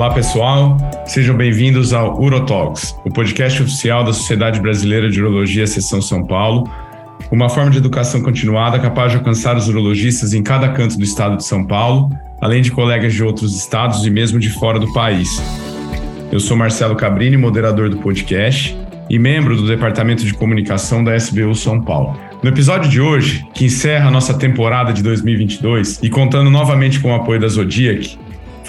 Olá, pessoal. Sejam bem-vindos ao Urotalks, o podcast oficial da Sociedade Brasileira de Urologia Seção São Paulo, uma forma de educação continuada capaz de alcançar os urologistas em cada canto do estado de São Paulo, além de colegas de outros estados e mesmo de fora do país. Eu sou Marcelo Cabrini, moderador do podcast e membro do Departamento de Comunicação da SBU São Paulo. No episódio de hoje, que encerra a nossa temporada de 2022 e contando novamente com o apoio da Zodiac,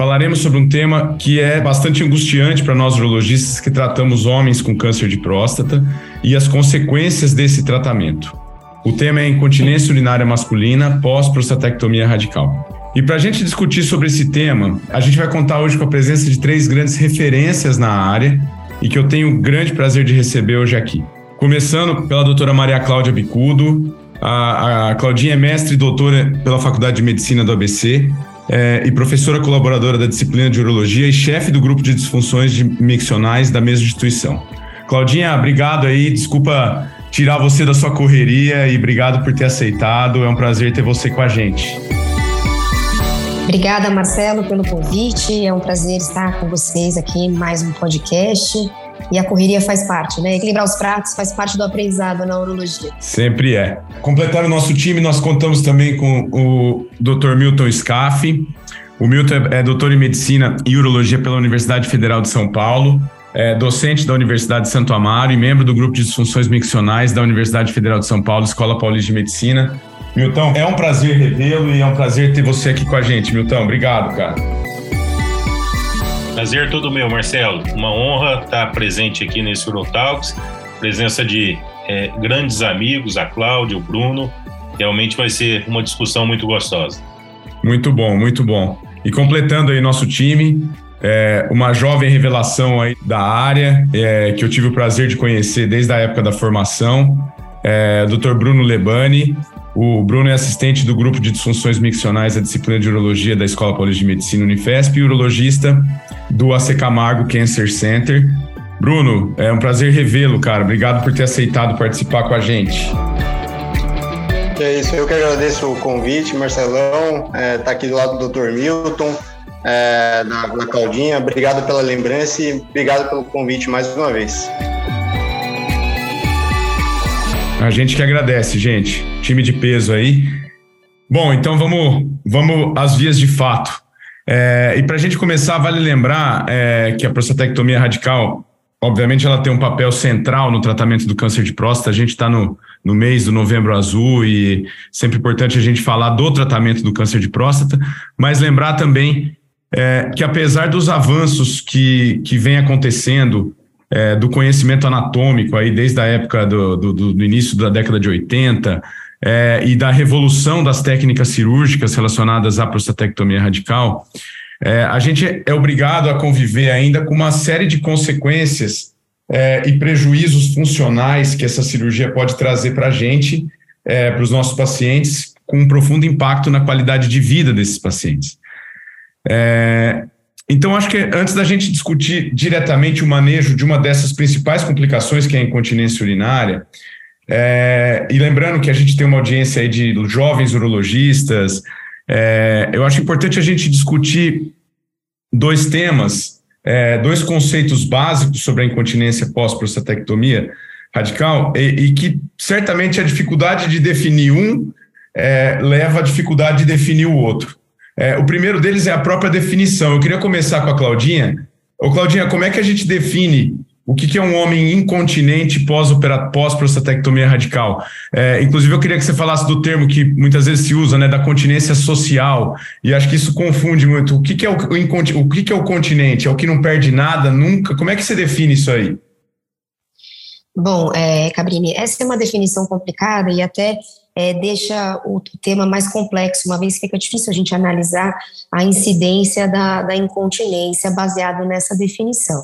falaremos sobre um tema que é bastante angustiante para nós urologistas que tratamos homens com câncer de próstata e as consequências desse tratamento. O tema é incontinência urinária masculina pós-prostatectomia radical. E para a gente discutir sobre esse tema, a gente vai contar hoje com a presença de três grandes referências na área e que eu tenho o grande prazer de receber hoje aqui. Começando pela doutora Maria Cláudia Bicudo. A, a Claudinha é mestre e doutora pela Faculdade de Medicina do ABC é, e professora colaboradora da disciplina de urologia e chefe do grupo de disfunções miccionais da mesma instituição. Claudinha, obrigado aí, desculpa tirar você da sua correria e obrigado por ter aceitado. É um prazer ter você com a gente. Obrigada, Marcelo, pelo convite. É um prazer estar com vocês aqui em mais um podcast. E a correria faz parte, né? Equilibrar os pratos faz parte do aprendizado na urologia. Sempre é. Completando o nosso time, nós contamos também com o Dr. Milton Scaff. O Milton é doutor em medicina e urologia pela Universidade Federal de São Paulo. É docente da Universidade de Santo Amaro e membro do grupo de disfunções miccionais da Universidade Federal de São Paulo, Escola Paulista de Medicina. Milton, é um prazer revê-lo e é um prazer ter você aqui com a gente. Milton, obrigado, cara. Prazer todo meu, Marcelo. Uma honra estar presente aqui nesse Urotalks. Presença de é, grandes amigos, a Cláudia, o Bruno. Realmente vai ser uma discussão muito gostosa. Muito bom, muito bom. E completando aí nosso time, é, uma jovem revelação aí da área, é, que eu tive o prazer de conhecer desde a época da formação, é, Dr. Bruno Lebani, o Bruno é assistente do grupo de disfunções miccionais da disciplina de urologia da Escola Paulista de Medicina Unifesp e urologista do AC Camargo Cancer Center. Bruno, é um prazer revê-lo, cara. Obrigado por ter aceitado participar com a gente. É isso, eu que agradeço o convite, Marcelão, é, tá aqui do lado do Dr. Milton, é, da, da Claudinha. Obrigado pela lembrança e obrigado pelo convite mais uma vez. A gente que agradece, gente. Time de peso aí. Bom, então vamos, vamos às vias de fato. É, e para a gente começar, vale lembrar é, que a prostatectomia radical, obviamente, ela tem um papel central no tratamento do câncer de próstata. A gente está no, no mês do novembro azul e sempre importante a gente falar do tratamento do câncer de próstata, mas lembrar também é, que apesar dos avanços que, que vem acontecendo é, do conhecimento anatômico aí desde a época do, do, do início da década de 80 é, e da revolução das técnicas cirúrgicas relacionadas à prostatectomia radical, é, a gente é obrigado a conviver ainda com uma série de consequências é, e prejuízos funcionais que essa cirurgia pode trazer para a gente, é, para os nossos pacientes, com um profundo impacto na qualidade de vida desses pacientes. É, então, acho que antes da gente discutir diretamente o manejo de uma dessas principais complicações, que é a incontinência urinária, é, e lembrando que a gente tem uma audiência de jovens urologistas, é, eu acho importante a gente discutir dois temas, é, dois conceitos básicos sobre a incontinência pós-prostatectomia radical, e, e, que certamente a dificuldade de definir um é, leva à dificuldade de definir o outro. É, o primeiro deles é a própria definição. Eu queria começar com a Claudinha. Ô, Claudinha, como é que a gente define o que, é um homem incontinente pós-prostatectomia radical? É, inclusive, eu queria que você falasse do termo que muitas vezes se usa, né, da continência social, e acho que isso confunde muito. O que, que é o, o, o que, que é o continente? É o que não perde nada, nunca? Como é que você define isso aí? Bom, é, Cabrini, essa é uma definição complicada e até é, deixa o tema mais complexo, uma vez que fica difícil a gente analisar a incidência da, da incontinência baseado nessa definição.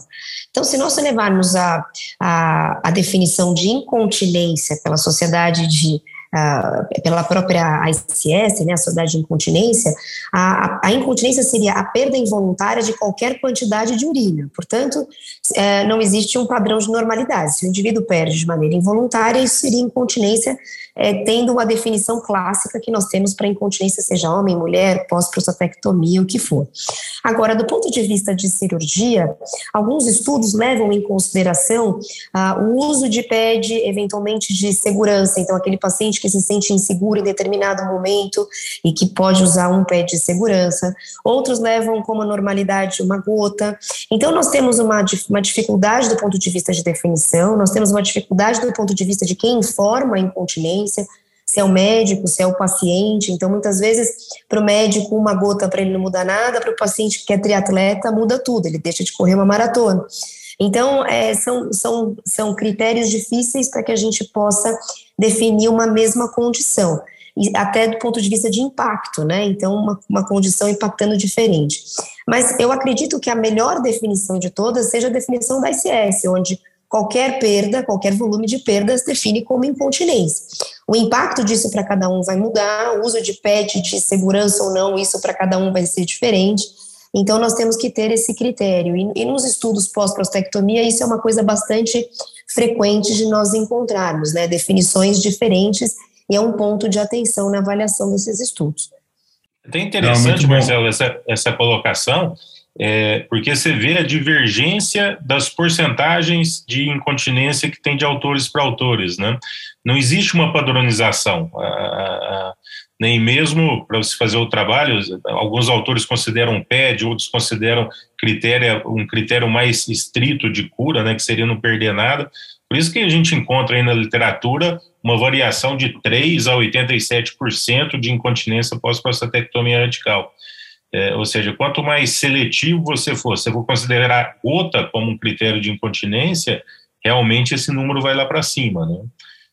Então, se nós levarmos a, a, a definição de incontinência pela Sociedade de pela própria ICS, né, a Sociedade de Incontinência, a, a, incontinência seria a perda involuntária de qualquer quantidade de urina. Portanto, é, não existe um padrão de normalidade. Se o indivíduo perde de maneira involuntária, isso seria incontinência, é, tendo uma definição clássica que nós temos para incontinência, seja homem, mulher, pós-prostatectomia, o que for. Agora, do ponto de vista de cirurgia, alguns estudos levam em consideração ah, o uso de PED, eventualmente de segurança, então aquele paciente que se sente inseguro em determinado momento e que pode usar um PED de segurança. Outros levam como normalidade uma gota. Então, nós temos uma, uma dificuldade do ponto de vista de definição, nós temos uma dificuldade do ponto de vista de quem informa a incontinência, se é o médico, se é o paciente. Então, muitas vezes, para o médico, uma gota para ele não muda nada, para o paciente que é triatleta, muda tudo, ele deixa de correr uma maratona. Então, é, são, são, são critérios difíceis para que a gente possa definir uma mesma condição, e até do ponto de vista de impacto, né? Então, uma, uma condição impactando diferente. Mas eu acredito que a melhor definição de todas seja a definição da ICS, onde qualquer perda, qualquer volume de perdas define como incontinência. O impacto disso para cada um vai mudar, o uso de PET de segurança ou não, isso para cada um vai ser diferente. Então, nós temos que ter esse critério. E, e nos estudos pós-prostectomia, isso é uma coisa bastante frequente de nós encontrarmos, né? Definições diferentes e é um ponto de atenção na avaliação desses estudos. É interessante, Não, Marcelo, essa, essa colocação, é, porque você vê a divergência das porcentagens de incontinência que tem de autores para autores, né? Não existe uma padronização, a, a, nem mesmo para você fazer o trabalho, alguns autores consideram PED, outros consideram critério, um critério mais estrito de cura, né, que seria não perder nada. Por isso que a gente encontra aí na literatura uma variação de 3 a 87% de incontinência pós-prostatectomia radical. É, ou seja, quanto mais seletivo você for, se eu vou considerar gota como um critério de incontinência, realmente esse número vai lá para cima. Né?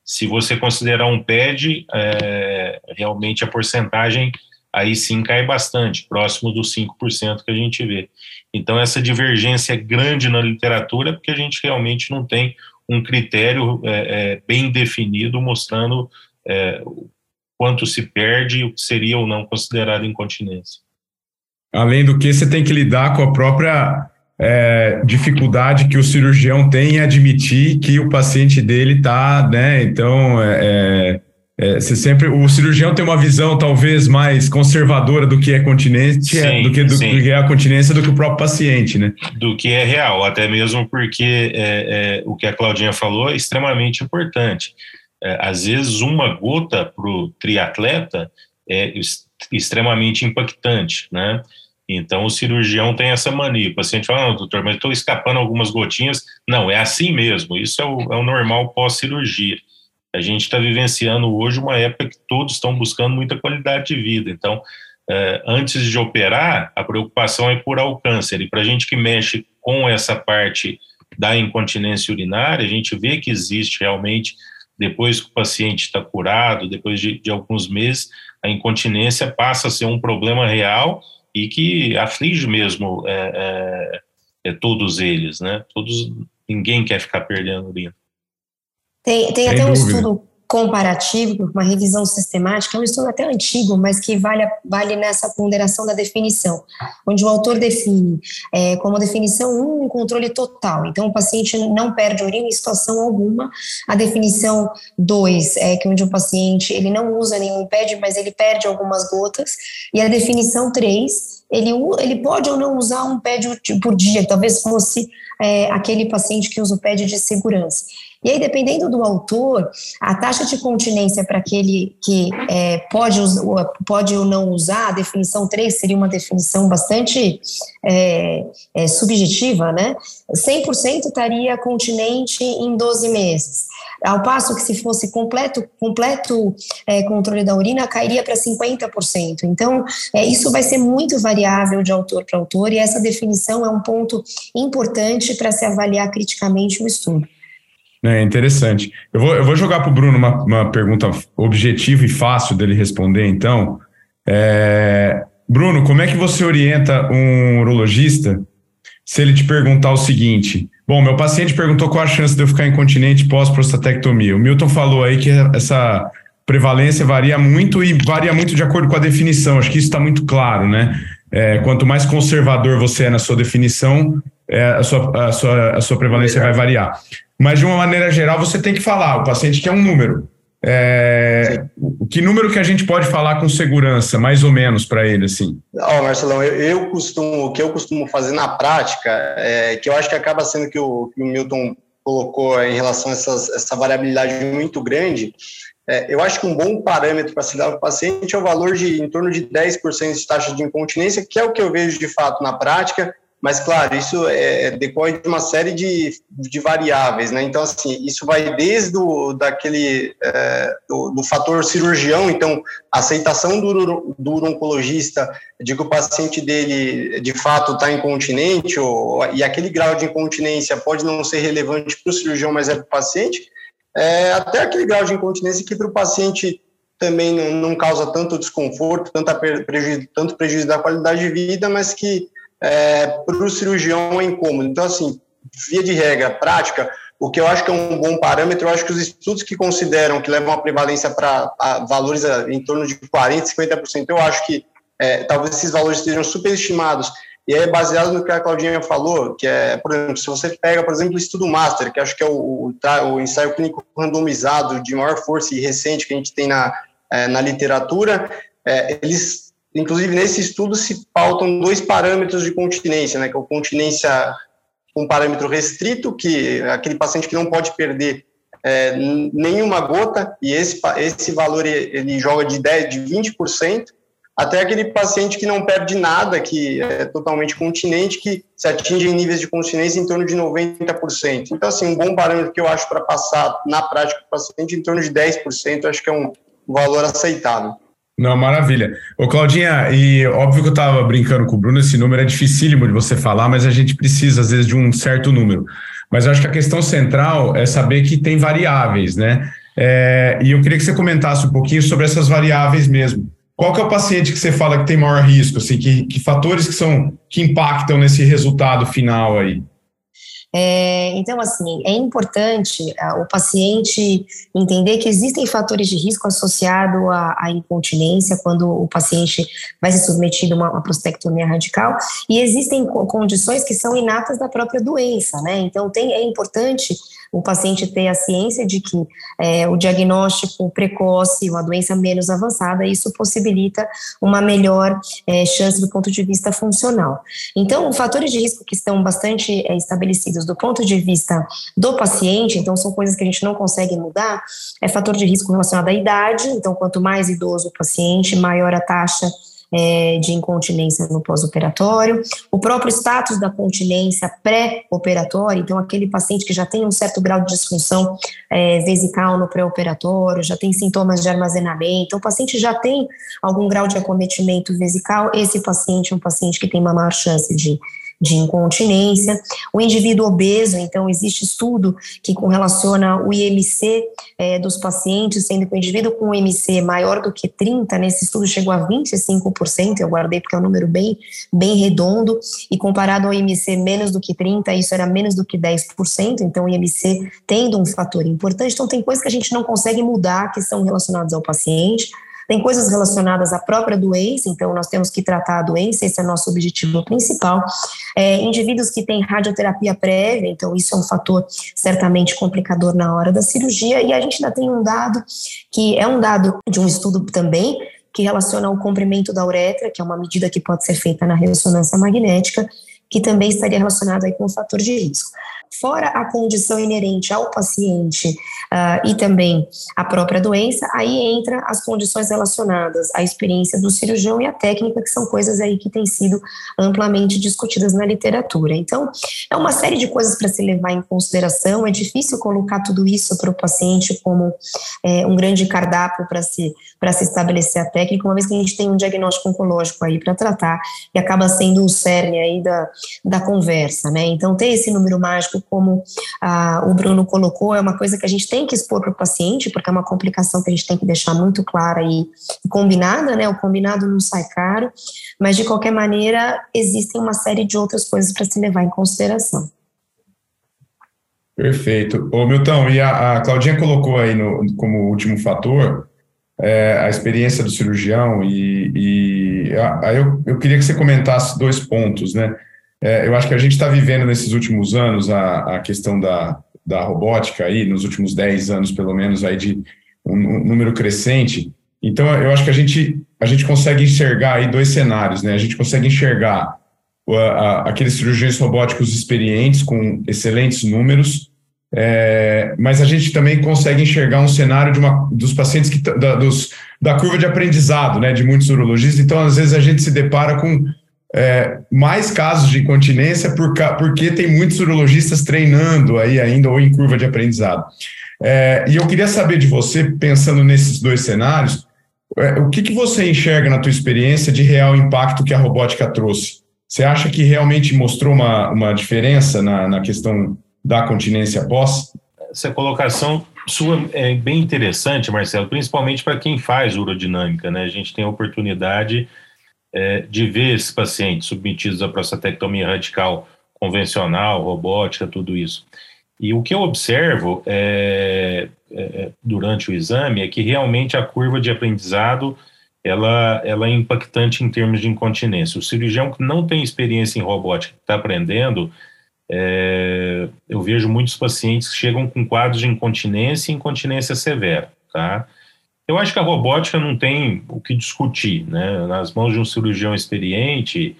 Se você considerar um PED, é, realmente a porcentagem aí sim cai bastante, próximo dos 5% que a gente vê. Então, essa divergência é grande na literatura, porque a gente realmente não tem um critério é, é, bem definido mostrando é, quanto se perde e o que seria ou não considerado incontinência. Além do que, você tem que lidar com a própria é, dificuldade que o cirurgião tem em admitir que o paciente dele está, né? Então, é, é, é, você sempre, o cirurgião tem uma visão talvez mais conservadora do que é continência, sim, do, que, do, do, que é a continência do que o próprio paciente, né? Do que é real, até mesmo porque é, é, o que a Claudinha falou é extremamente importante. às vezes, uma gota para o triatleta é extremamente impactante, né? Então, o cirurgião tem essa mania. O paciente fala, não, doutor, mas estou escapando algumas gotinhas. Não, é assim mesmo. Isso é o, é o normal pós-cirurgia. A gente está vivenciando hoje uma época que todos estão buscando muita qualidade de vida. Então, é, antes de operar, a preocupação é curar o câncer. E para a gente que mexe com essa parte da incontinência urinária, a gente vê que existe realmente, depois que o paciente está curado, depois de, de alguns meses, a incontinência passa a ser um problema real e que aflige mesmo é, é, é, todos eles, né? Todos, ninguém quer ficar perdendo urina. Tem, tem até um estudo comparativo, uma revisão sistemática, é um estudo até antigo, mas que vale, vale nessa ponderação da definição, onde o autor define é, como definição um, um controle total. Então, o paciente não perde urina em situação alguma. A definição dois é que onde o paciente ele não usa nenhum pede, mas ele perde algumas gotas. E a definição três ele, ele pode ou não usar um pad por dia, talvez fosse é, aquele paciente que usa o pad de segurança. E aí, dependendo do autor, a taxa de continência para aquele que é, pode, pode ou não usar, a definição 3 seria uma definição bastante é, é, subjetiva, né? 100% estaria continente em 12 meses. Ao passo que se fosse completo, completo é, controle da urina, cairia para 50%. Então, é, isso vai ser muito variável de autor para autor, e essa definição é um ponto importante para se avaliar criticamente o estudo. É interessante. Eu vou, eu vou jogar para o Bruno uma, uma pergunta objetiva e fácil dele responder, então. É, Bruno, como é que você orienta um urologista se ele te perguntar o seguinte: Bom, meu paciente perguntou qual a chance de eu ficar incontinente pós-prostatectomia. O Milton falou aí que essa prevalência varia muito e varia muito de acordo com a definição. Acho que isso está muito claro, né? É, quanto mais conservador você é na sua definição, é, a, sua, a, sua, a sua prevalência vai variar. Mas, de uma maneira geral, você tem que falar, o paciente quer um número. É, que número que a gente pode falar com segurança, mais ou menos, para ele, assim? Ó, oh, Marcelão, eu, eu, costumo, o que eu costumo fazer na prática, é, que eu acho que acaba sendo que o, que o Milton colocou em relação a essas, essa variabilidade muito grande, é, eu acho que um bom parâmetro para se dar para o paciente é o valor de em torno de 10% de taxa de incontinência, que é o que eu vejo de fato na prática, mas, claro, isso é, decorre de uma série de, de variáveis, né? Então, assim, isso vai desde o, daquele, é, do, do, fator cirurgião, então, aceitação do, do oncologista de que o paciente dele, de fato, está incontinente, ou, e aquele grau de incontinência pode não ser relevante para o cirurgião, mas é para o paciente, é, até aquele grau de incontinência que para o paciente também não, não, causa tanto desconforto, tanto prejuízo, tanto prejuízo da qualidade de vida, mas que é, para o cirurgião é incômodo. Então, assim, via de regra, prática, o que eu acho que é um bom parâmetro, eu acho que os estudos que consideram que levam a prevalência para valores em torno de 40%, 50%, eu acho que é, talvez esses valores estejam superestimados. E é baseado no que a Claudinha falou, que é, por exemplo, se você pega, por exemplo, o estudo Master, que acho que é o, o, o ensaio clínico randomizado de maior força e recente que a gente tem na, é, na literatura, é, eles Inclusive, nesse estudo se pautam dois parâmetros de continência, né, que é o continência com parâmetro restrito, que é aquele paciente que não pode perder é, nenhuma gota, e esse, esse valor ele joga de 10%, de 20%, até aquele paciente que não perde nada, que é totalmente continente, que se atinge em níveis de continência em torno de 90%. Então, assim, um bom parâmetro que eu acho para passar na prática o paciente em torno de 10%, acho que é um valor aceitável. Não, maravilha. Ô, Claudinha, e óbvio que eu estava brincando com o Bruno, esse número é dificílimo de você falar, mas a gente precisa, às vezes, de um certo número. Mas acho que a questão central é saber que tem variáveis, né? É, e eu queria que você comentasse um pouquinho sobre essas variáveis mesmo. Qual que é o paciente que você fala que tem maior risco? Assim, que, que fatores que são que impactam nesse resultado final aí? É, então, assim, é importante uh, o paciente entender que existem fatores de risco associados à, à, incontinência quando o paciente vai ser submetido a uma, uma radical e existem condições que são inatas da própria doença, né? Então, tem, é importante o paciente ter a ciência de que é, o diagnóstico precoce, uma doença menos avançada, isso possibilita uma melhor é, chance do ponto de vista funcional. Então, fatores de risco que estão bastante é, estabelecidos do ponto de vista do paciente, então são coisas que a gente não consegue mudar, é fator de risco relacionado à idade, então quanto mais idoso o paciente, maior a taxa é, de incontinência no pós-operatório, o próprio status da continência pré-operatória, então aquele paciente que já tem um certo grau de disfunção é, vesical no pré-operatório, já tem sintomas de armazenamento, o paciente já tem algum grau de acometimento vesical, esse paciente é um paciente que tem uma maior chance de de incontinência. O indivíduo obeso, então, existe estudo que relaciona o IMC é, dos pacientes, sendo que o indivíduo com IMC maior do que 30, nesse estudo chegou a 25%, eu guardei porque é um número bem, bem redondo, e comparado ao IMC menos do que 30, isso era menos do que 10%, então o IMC tendo um fator importante, então tem coisas que a gente não consegue mudar que são relacionadas ao paciente, tem coisas relacionadas à própria doença, então nós temos que tratar a doença, esse é nosso objetivo principal. É, indivíduos que têm radioterapia prévia, então isso é um fator certamente complicador na hora da cirurgia, e a gente ainda tem um dado que é um dado de um estudo também, que relaciona o comprimento da uretra, que é uma medida que pode ser feita na ressonância magnética, que também estaria relacionado aí com o fator de risco fora a condição inerente ao paciente uh, e também a própria doença, aí entra as condições relacionadas à experiência do cirurgião e à técnica, que são coisas aí que têm sido amplamente discutidas na literatura. Então, é uma série de coisas para se levar em consideração, é difícil colocar tudo isso para o paciente como é, um grande cardápio para se, se estabelecer a técnica, uma vez que a gente tem um diagnóstico oncológico aí para tratar, e acaba sendo o cerne aí da, da conversa, né? Então, ter esse número mágico como ah, o Bruno colocou, é uma coisa que a gente tem que expor para o paciente, porque é uma complicação que a gente tem que deixar muito clara e combinada, né? O combinado não sai caro, mas de qualquer maneira, existem uma série de outras coisas para se levar em consideração. Perfeito. Ô, Milton, e a, a Claudinha colocou aí no, como último fator é, a experiência do cirurgião e, e eu, eu queria que você comentasse dois pontos, né? É, eu acho que a gente está vivendo nesses últimos anos a, a questão da, da robótica aí, nos últimos 10 anos pelo menos aí de um, um número crescente. Então eu acho que a gente, a gente consegue enxergar aí dois cenários, né? A gente consegue enxergar a, a, aqueles cirurgiões robóticos experientes com excelentes números, é, mas a gente também consegue enxergar um cenário de uma, dos pacientes que da, dos, da curva de aprendizado, né, de muitos urologistas. Então, às vezes a gente se depara com é, mais casos de incontinência por, porque tem muitos urologistas treinando aí ainda ou em curva de aprendizado. É, e eu queria saber de você, pensando nesses dois cenários, é, o que, que você enxerga na tua experiência de real impacto que a robótica trouxe? Você acha que realmente mostrou uma, uma diferença na, na questão da continência pós? Essa colocação sua é bem interessante, Marcelo, principalmente para quem faz urodinâmica, né? A gente tem a oportunidade é, de ver esses pacientes submetidos à prostatectomia radical convencional, robótica, tudo isso. E o que eu observo é, é, durante o exame é que realmente a curva de aprendizado ela, ela é impactante em termos de incontinência. O cirurgião que não tem experiência em robótica, está aprendendo, é, eu vejo muitos pacientes que chegam com quadros de incontinência e incontinência severa, tá? Eu acho que a robótica não tem o que discutir, né? Nas mãos de um cirurgião experiente,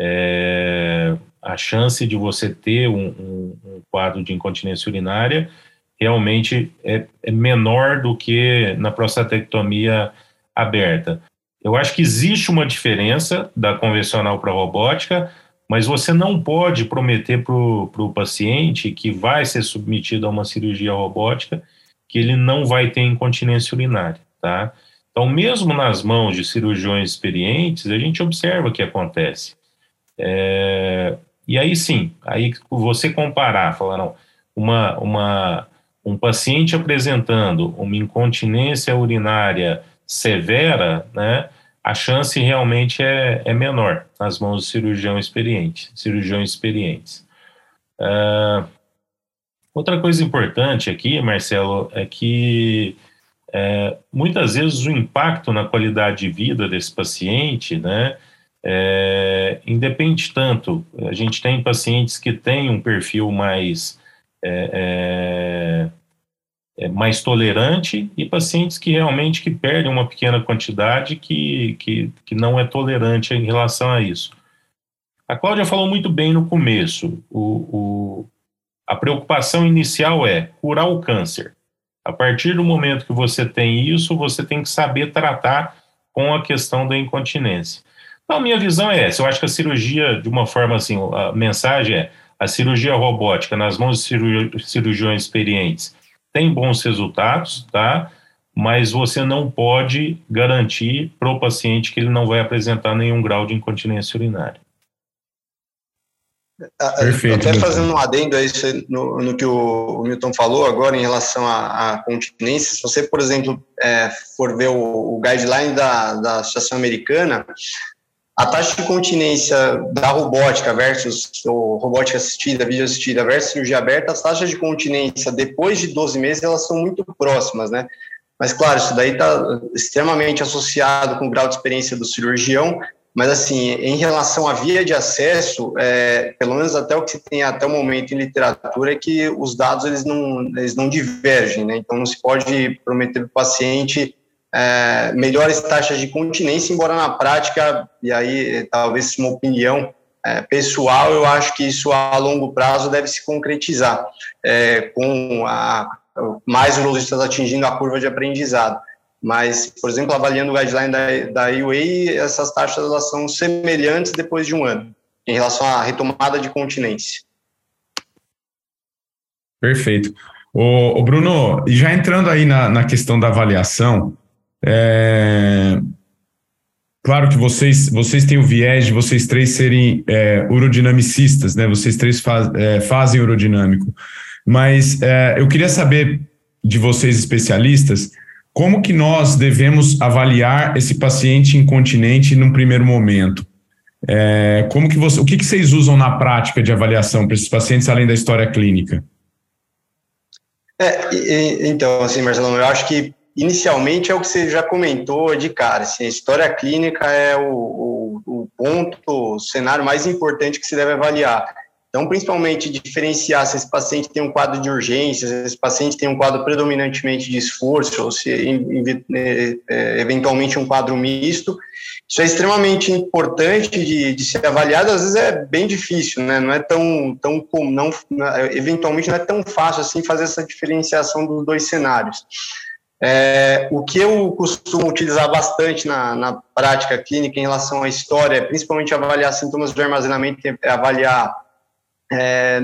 é, a chance de você ter um, um, um, quadro de incontinência urinária realmente é, é menor do que na prostatectomia aberta. Eu acho que existe uma diferença da convencional para a robótica, mas você não pode prometer para o paciente que vai ser submetido a uma cirurgia robótica que ele não vai ter incontinência urinária, tá? Então, mesmo nas mãos de cirurgiões experientes, a gente observa o que acontece. É, e aí sim, aí você comparar, falar, não, uma, uma, um paciente apresentando uma incontinência urinária severa, né, a chance realmente é, é menor nas mãos de cirurgião experiente, cirurgiões experientes. Uh, outra coisa importante aqui, Marcelo, é que é, muitas vezes o impacto na qualidade de vida desse paciente, né, é, independe tanto. A gente tem pacientes que têm um perfil mais é, é é, mais tolerante e pacientes que realmente que perdem uma pequena quantidade que, que, que não é tolerante em relação a isso. A Cláudia falou muito bem no começo, o, o, a preocupação inicial é curar o câncer. A partir do momento que você tem isso, você tem que saber tratar com a questão da incontinência. Então, a minha visão é essa. Eu acho que a cirurgia, de uma forma assim, a mensagem é a cirurgia robótica nas mãos de cirurgiões experientes tem bons resultados, tá? Mas você não pode garantir para o paciente que ele não vai apresentar nenhum grau de incontinência urinária. Perfeito. Até fazendo um adendo aí no, no que o, Milton falou agora em relação à, à continência, se você, por exemplo, é, for ver o, o guideline da, da Associação Americana, a taxa de continência da robótica versus ou robótica assistida, vídeo assistida versus cirurgia aberta, as taxas de continência depois de 12 meses elas são muito próximas, né? Mas claro, isso daí está extremamente associado com o grau de experiência do cirurgião, mas assim, em relação à via de acesso, é, pelo menos até o que se tem até o momento em literatura é que os dados eles não, eles não divergem, né? Então não se pode prometer para o paciente é, melhores taxas de continência, embora na prática, e aí talvez uma opinião é, pessoal, eu acho que isso a longo prazo deve se concretizar, é, com a, mais urologistas atingindo a curva de aprendizado. Mas, por exemplo, avaliando o guideline da, da UA, essas taxas elas são semelhantes depois de um ano, em relação à retomada de continência. Perfeito. O, o Bruno, e já entrando aí na, na questão da avaliação, é... Claro que vocês, vocês têm o viés de vocês três serem é, urodinamicistas, né? Vocês três faz, é, fazem urodinâmico. Mas é, eu queria saber de vocês especialistas como que nós devemos avaliar esse paciente incontinente num primeiro momento. É, como que você, o que, que vocês usam na prática de avaliação para esses pacientes além da história clínica? É, e, então, assim, Marcelão, eu acho que inicialmente é o que você já comentou de cara, assim, a história clínica é o, o, o ponto, o cenário mais importante que se deve avaliar. Então, principalmente, diferenciar se esse paciente tem um quadro de urgência, se esse paciente tem um quadro predominantemente de esforço, ou se é, é, eventualmente um quadro misto. Isso é extremamente importante de, de, ser avaliado, às vezes é bem difícil, né? Não é tão, tão não, eventualmente não é tão fácil assim fazer essa diferenciação dos dois cenários. É, o que eu costumo utilizar bastante na, na prática clínica em relação à história, principalmente avaliar sintomas do armazenamento, é avaliar é,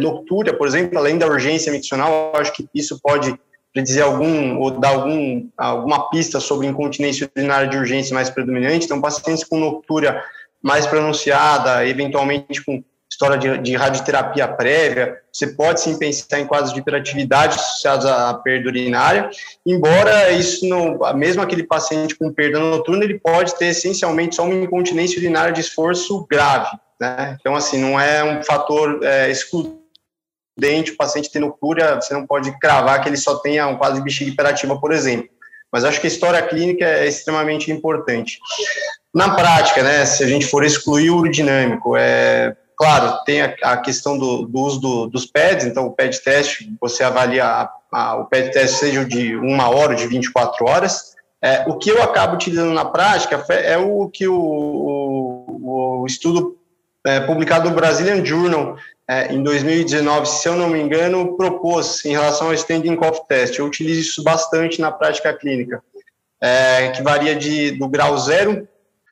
por exemplo, além da urgência miccional, acho que isso pode predizer algum ou dar algum, alguma pista sobre incontinência urinária de urgência mais predominante. Então, pacientes com noctúria mais pronunciada, eventualmente com história de, de, radioterapia prévia, você pode sim pensar em quadros de hiperatividade associados à perda urinária, embora isso não, mesmo aquele paciente com perda noturna, ele pode ter essencialmente só uma incontinência urinária de esforço grave, né? Então, assim, não é um fator é, excludente o paciente tendo cura, você não pode cravar que ele só tenha um quadro de bexiga hiperativa, por exemplo. Mas acho que a história clínica é extremamente importante. Na prática, né, se a gente for excluir o urodinâmico, é, claro, tem a, a questão do, do uso do, dos PEDs, então o PED teste, você avalia a, a, o PED teste seja de uma hora ou de 24 horas. É, o que eu acabo utilizando na prática é o que o, o, o estudo é, publicado no Brazilian Journal é, em 2019, se eu não me engano, propôs em relação ao standing cough test. Eu utilizo isso bastante na prática clínica, é, que varia de, do grau 0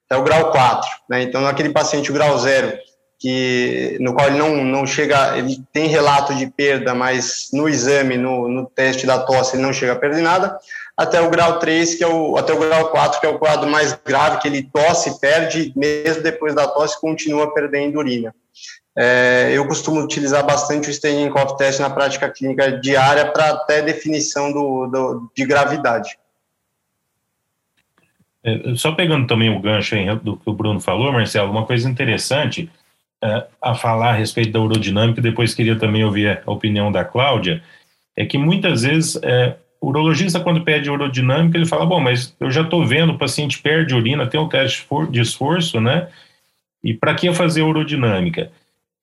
até o grau 4. Né? Então, naquele paciente, o grau 0, que, no qual ele não, não chega, ele tem relato de perda, mas no exame, no, no teste da tosse, ele não chega a perder nada até o grau 3, que é o, até o grau 4, que é o quadro mais grave, que ele tosse, perde, mesmo depois da tosse, continua perdendo urina. É, eu costumo utilizar bastante o staging cough test na prática clínica diária para até definição do, do, de gravidade. É, só pegando também o gancho aí do que o Bruno falou, Marcelo, uma coisa interessante é, a falar a respeito da urodinâmica, depois queria também ouvir a opinião da Cláudia, é que muitas vezes é, o urologista, quando pede urodinâmica, ele fala: bom, mas eu já estou vendo, o paciente perde urina, tem um teste de esforço, né? E para que fazer urodinâmica?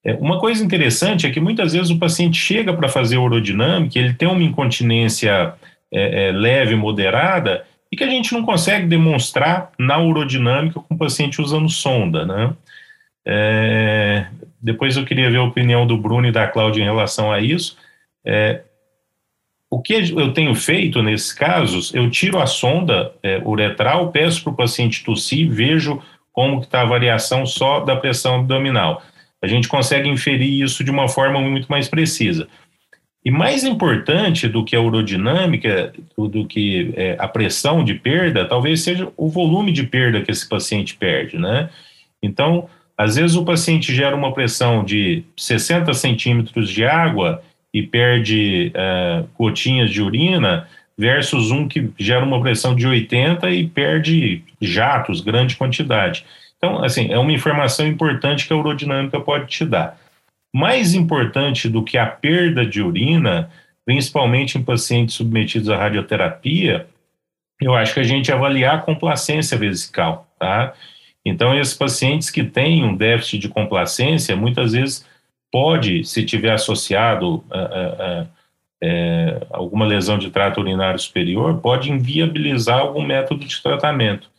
É, uma coisa interessante é que muitas vezes o paciente chega para fazer urodinâmica, ele tem uma incontinência é, é, leve, moderada, e que a gente não consegue demonstrar na urodinâmica com o paciente usando sonda, né? É, depois eu queria ver a opinião do Bruno e da Cláudia em relação a isso. É, o que eu tenho feito nesses casos, eu tiro a sonda é, uretral, peço para o paciente tossir, vejo como está a variação só da pressão abdominal. A gente consegue inferir isso de uma forma muito mais precisa. E mais importante do que a urodinâmica, do que é, a pressão de perda, talvez seja o volume de perda que esse paciente perde, né? Então, às vezes o paciente gera uma pressão de 60 centímetros de água e perde é, gotinhas de urina, versus um que gera uma pressão de 80 e perde jatos, grande quantidade. Então, assim, é uma informação importante que a urodinâmica pode te dar. Mais importante do que a perda de urina, principalmente em pacientes submetidos à radioterapia, eu acho que a gente avaliar a complacência vesical, tá? Então, esses pacientes que têm um déficit de complacência, muitas vezes pode, se tiver associado a, a, a, é, alguma lesão de trato urinário superior, pode inviabilizar algum método de tratamento.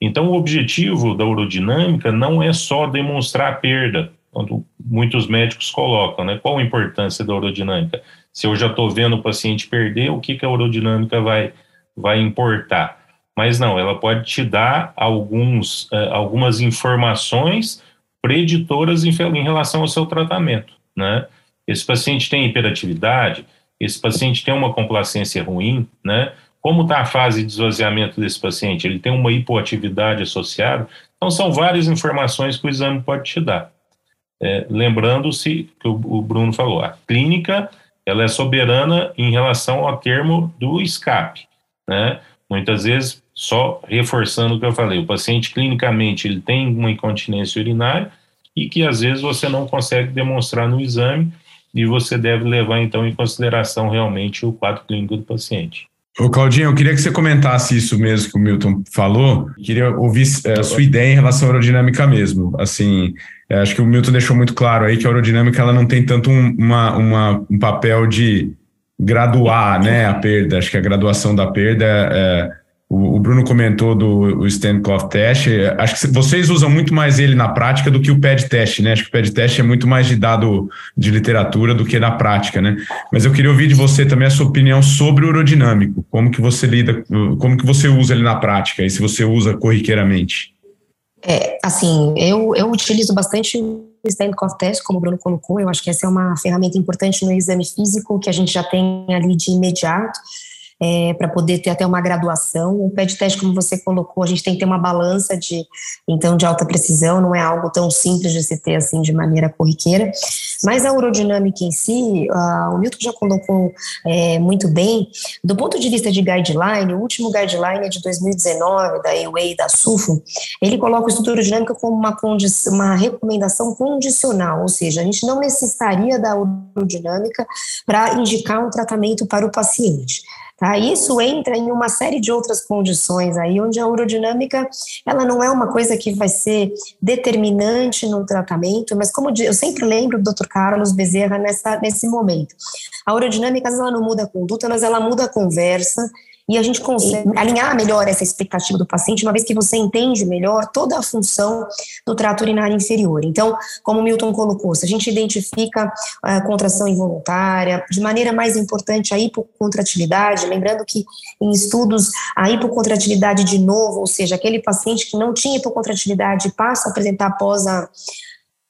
Então, o objetivo da urodinâmica não é só demonstrar a perda, quando muitos médicos colocam, né? Qual a importância da urodinâmica? Se eu já estou vendo o paciente perder, o que, que a urodinâmica vai, vai importar? Mas não, ela pode te dar alguns, algumas informações preditoras em, em relação ao seu tratamento, né? Esse paciente tem hiperatividade, esse paciente tem uma complacência ruim, né? Como está a fase de esvaziamento desse paciente? Ele tem uma hipoatividade associada? Então, são várias informações que o exame pode te dar. É, Lembrando-se que o, o, Bruno falou, a clínica ela é soberana em relação ao termo do escape, né? Muitas vezes só reforçando o que eu falei, o paciente clinicamente ele tem uma incontinência urinária e que às vezes você não consegue demonstrar no exame e você deve levar então em consideração realmente o quadro clínico do paciente. Ô, Claudinho, eu queria que você comentasse isso mesmo que o Milton falou. Queria ouvir é, a sua ideia em relação à aerodinâmica mesmo. Assim, é, acho que o Milton deixou muito claro aí que a aerodinâmica ela não tem tanto um, uma, uma, um papel de graduar né, a perda. Acho que a graduação da perda é, o, Bruno comentou do o stand cloth test. Acho que vocês usam muito mais ele na prática do que o pad test, né? Acho que o pad test é muito mais de dado de literatura do que na prática, né? Mas eu queria ouvir de você também a sua opinião sobre o urodinâmico. Como que você lida, como que você usa ele na prática e se você usa corriqueiramente? É, assim, eu, eu utilizo bastante o stand test, como o Bruno colocou. Eu acho que essa é uma ferramenta importante no exame físico que a gente já tem ali de imediato é, para poder ter até uma graduação. O PET teste, como você colocou, a gente tem que ter uma balança de, então, de alta precisão, não é algo tão simples de se ter assim de maneira corriqueira. Mas a urodinâmica em si, o Milton já colocou é, muito bem, do ponto de vista de guideline, o último guideline é de 2019, da EWA e da SUFO, ele coloca o estudo urodinâmica como uma, uma recomendação condicional, ou seja, a gente não necessitaria da urodinâmica para indicar um tratamento para o paciente. Tá? Isso entra em uma série de outras condições aí, onde a urodinâmica ela não é uma coisa que vai ser determinante no tratamento, mas como eu sempre lembro do Dr. Carlos Bezerra nessa, nesse momento. A urodinâmica ela não muda a conduta, mas ela muda a conversa e a gente consegue alinhar melhor essa expectativa do paciente, uma vez que você entende melhor toda a função do trato urinário inferior. Então, como o Milton colocou, se a gente identifica a contração involuntária, de maneira mais importante a hipocontratilidade, lembrando que em estudos a hipocontratilidade de novo, ou seja, aquele paciente que não tinha hipocontratilidade passa a apresentar após a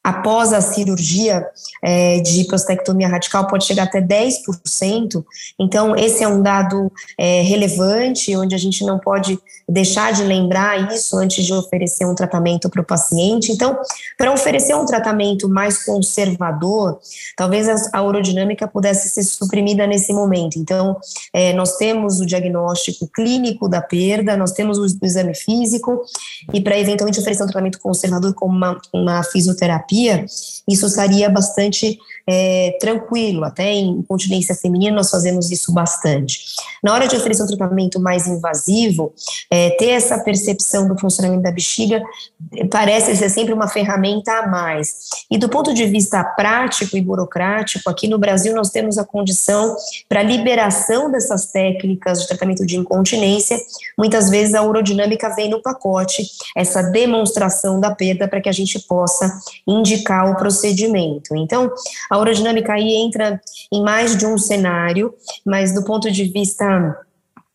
após a cirurgia é, de prostectomia radical pode chegar até 10%. Então, esse é um dado é, relevante, onde a gente não pode deixar de lembrar isso antes de oferecer um tratamento para o paciente. Então, para oferecer um tratamento mais conservador, talvez a, a urodinâmica pudesse ser suprimida nesse momento. Então, é, nós temos o diagnóstico clínico da perda, nós temos o, o exame físico, e para eventualmente oferecer um tratamento conservador como uma, uma fisioterapia, terapia, isso estaria bastante é, tranquilo. Até em incontinência feminina nós fazemos isso bastante. Na hora de oferecer um tratamento mais invasivo, é, ter essa percepção do funcionamento da bexiga parece ser sempre uma ferramenta a mais. E do ponto de vista prático e burocrático, aqui no Brasil nós temos a condição para liberação dessas técnicas de tratamento de incontinência. Muitas vezes a urodinâmica vem no pacote, essa demonstração da perda para que a gente possa indicar o procedimento. Então, a urodinâmica aí entra em mais de um cenário, mas do ponto de vista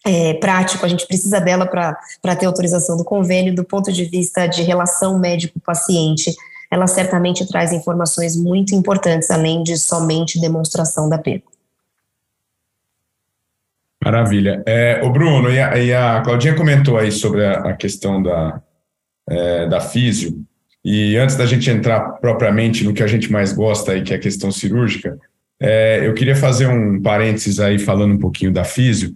é, prático, a gente precisa dela para ter autorização do convênio, do ponto de vista de relação médico-paciente, ela certamente traz informações muito importantes, além de somente demonstração da perda. Maravilha. É, o Bruno e a, e a Claudinha comentou aí sobre a, a questão da, é, da físio, e antes da gente entrar propriamente no que a gente mais gosta aí, que é a questão cirúrgica, é, eu queria fazer um parênteses aí falando um pouquinho da físio.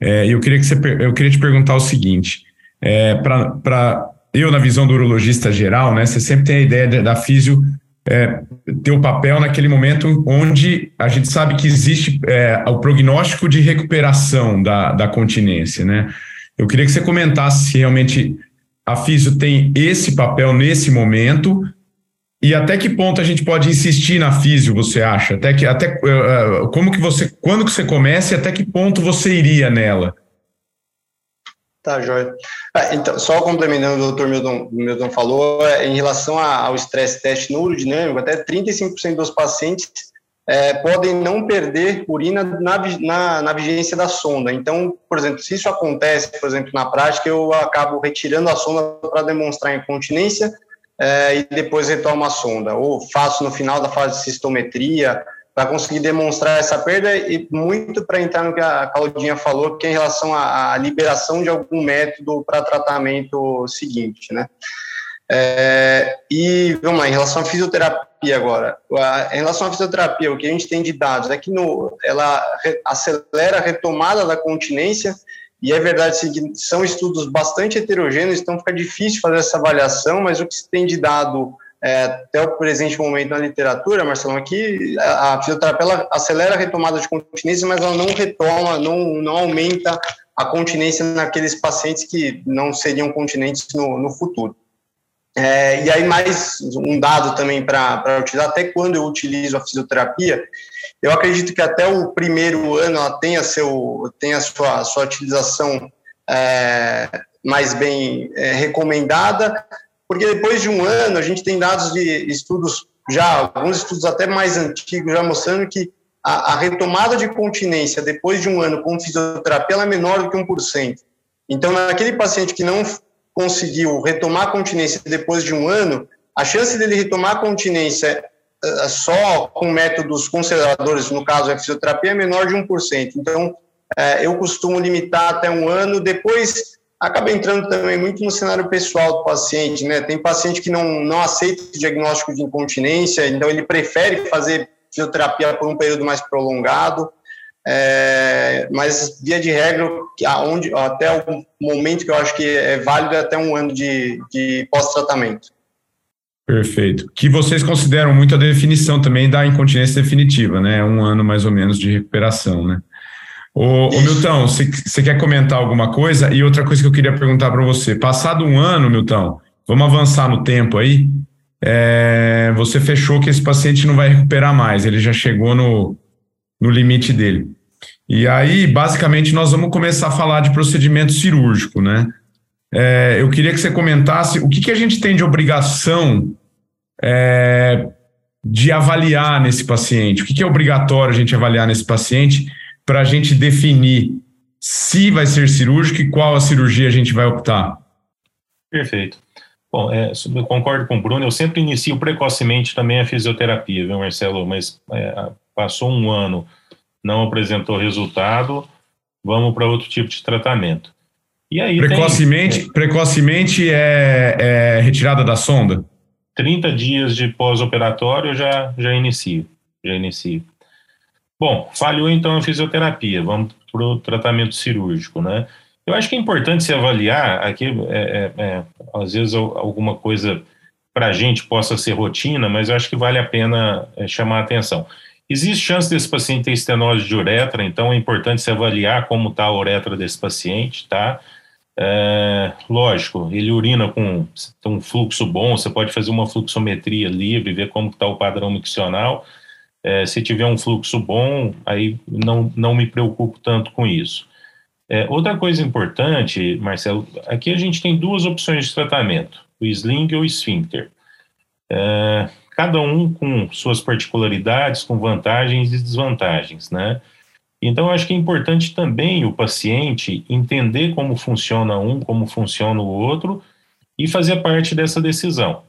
É, eu queria que você, eu queria te perguntar o seguinte: é, para eu na visão do urologista geral, né, você sempre tem a ideia de, da físio é, ter o um papel naquele momento onde a gente sabe que existe é, o prognóstico de recuperação da, da continência, né? Eu queria que você comentasse se realmente a físio tem esse papel nesse momento e até que ponto a gente pode insistir na físio, você acha? Até que até uh, como que você quando que você começa e até que ponto você iria nela? Tá, joia. Ah, então, só complementando o doutor Milton, Milton falou, é, em relação ao estresse teste neurodinâmico, até 35% dos pacientes é, podem não perder urina na, na, na, vigência da sonda. Então, por exemplo, se isso acontece, por exemplo, na prática, eu acabo retirando a sonda para demonstrar incontinência é, e depois retomo a sonda, ou faço no final da fase de cistometria para conseguir demonstrar essa perda e muito para entrar no que a Claudinha falou, que é em relação à, à liberação de algum método para tratamento seguinte, né? É, e vamos lá, em relação à fisioterapia agora. em relação à fisioterapia, o que a gente tem de dados é que no, ela acelera a retomada da continência, e é verdade que são estudos bastante heterogêneos, então fica difícil fazer essa avaliação, mas o que se tem de dado é, até o presente momento na literatura, Marcelo, é que a, a fisioterapia acelera a retomada de continência, mas ela não retoma, não, não aumenta a continência naqueles pacientes que não seriam continentes no, no futuro. É, e aí, mais um dado também para utilizar, até quando eu utilizo a fisioterapia, eu acredito que até o primeiro ano ela tenha, seu, tenha sua, sua utilização é, mais bem é, recomendada, porque depois de um ano a gente tem dados de estudos já, alguns estudos até mais antigos, já mostrando que a, a retomada de continência depois de um ano com fisioterapia é menor do que 1%. Então, naquele paciente que não conseguiu retomar a continência depois de um ano, a chance dele retomar a continência uh, só com métodos conservadores, no caso a fisioterapia, é menor de 1%. Então, uh, eu costumo limitar até um ano, depois acaba entrando também muito no cenário pessoal do paciente, né? Tem paciente que não, não aceita o diagnóstico de incontinência, então ele prefere fazer fisioterapia por um período mais prolongado, é, mas via de regra, aonde, até o momento que eu acho que é válido é até um ano de, de pós-tratamento. Perfeito. Que vocês consideram muito a definição também da incontinência definitiva, né? Um ano mais ou menos de recuperação, né? Ô, ô Milton, você quer comentar alguma coisa? E outra coisa que eu queria perguntar para você: passado um ano, Milton, vamos avançar no tempo aí é, você fechou que esse paciente não vai recuperar mais, ele já chegou no, no limite dele. E aí, basicamente, nós vamos começar a falar de procedimento cirúrgico, né? É, eu queria que você comentasse o que, que a gente tem de obrigação é, de avaliar nesse paciente, o que, que é obrigatório a gente avaliar nesse paciente para a gente definir se vai ser cirúrgico e qual a cirurgia a gente vai optar. Perfeito. Bom, é, eu concordo com o Bruno, eu sempre inicio precocemente também a fisioterapia, viu, Marcelo? Mas é, passou um ano, não apresentou resultado, vamos para outro tipo de tratamento. E aí precocemente, tem, é, precocemente é, é, retirada da sonda? 30 dias de pós-operatório já, já inicio, já inicio. Bom, falhou então a fisioterapia, vamos para o tratamento cirúrgico, né? Eu acho que é importante se avaliar aqui, é, é, é, às vezes alguma coisa para a gente possa ser rotina, mas eu acho que vale a pena é, chamar a atenção. Existe chance desse paciente ter estenose de uretra, então é importante se avaliar como está a uretra desse paciente, tá? É, lógico, ele urina com um fluxo bom, você pode fazer uma fluxometria livre, ver como está o padrão miccional. É, se tiver um fluxo bom, aí não, não me preocupo tanto com isso. É, outra coisa importante, Marcelo, aqui a gente tem duas opções de tratamento, o sling ou o esfíncter. É, cada um com suas particularidades, com vantagens e desvantagens, né? Então, acho que é importante também o paciente entender como funciona um, como funciona o outro e fazer parte dessa decisão.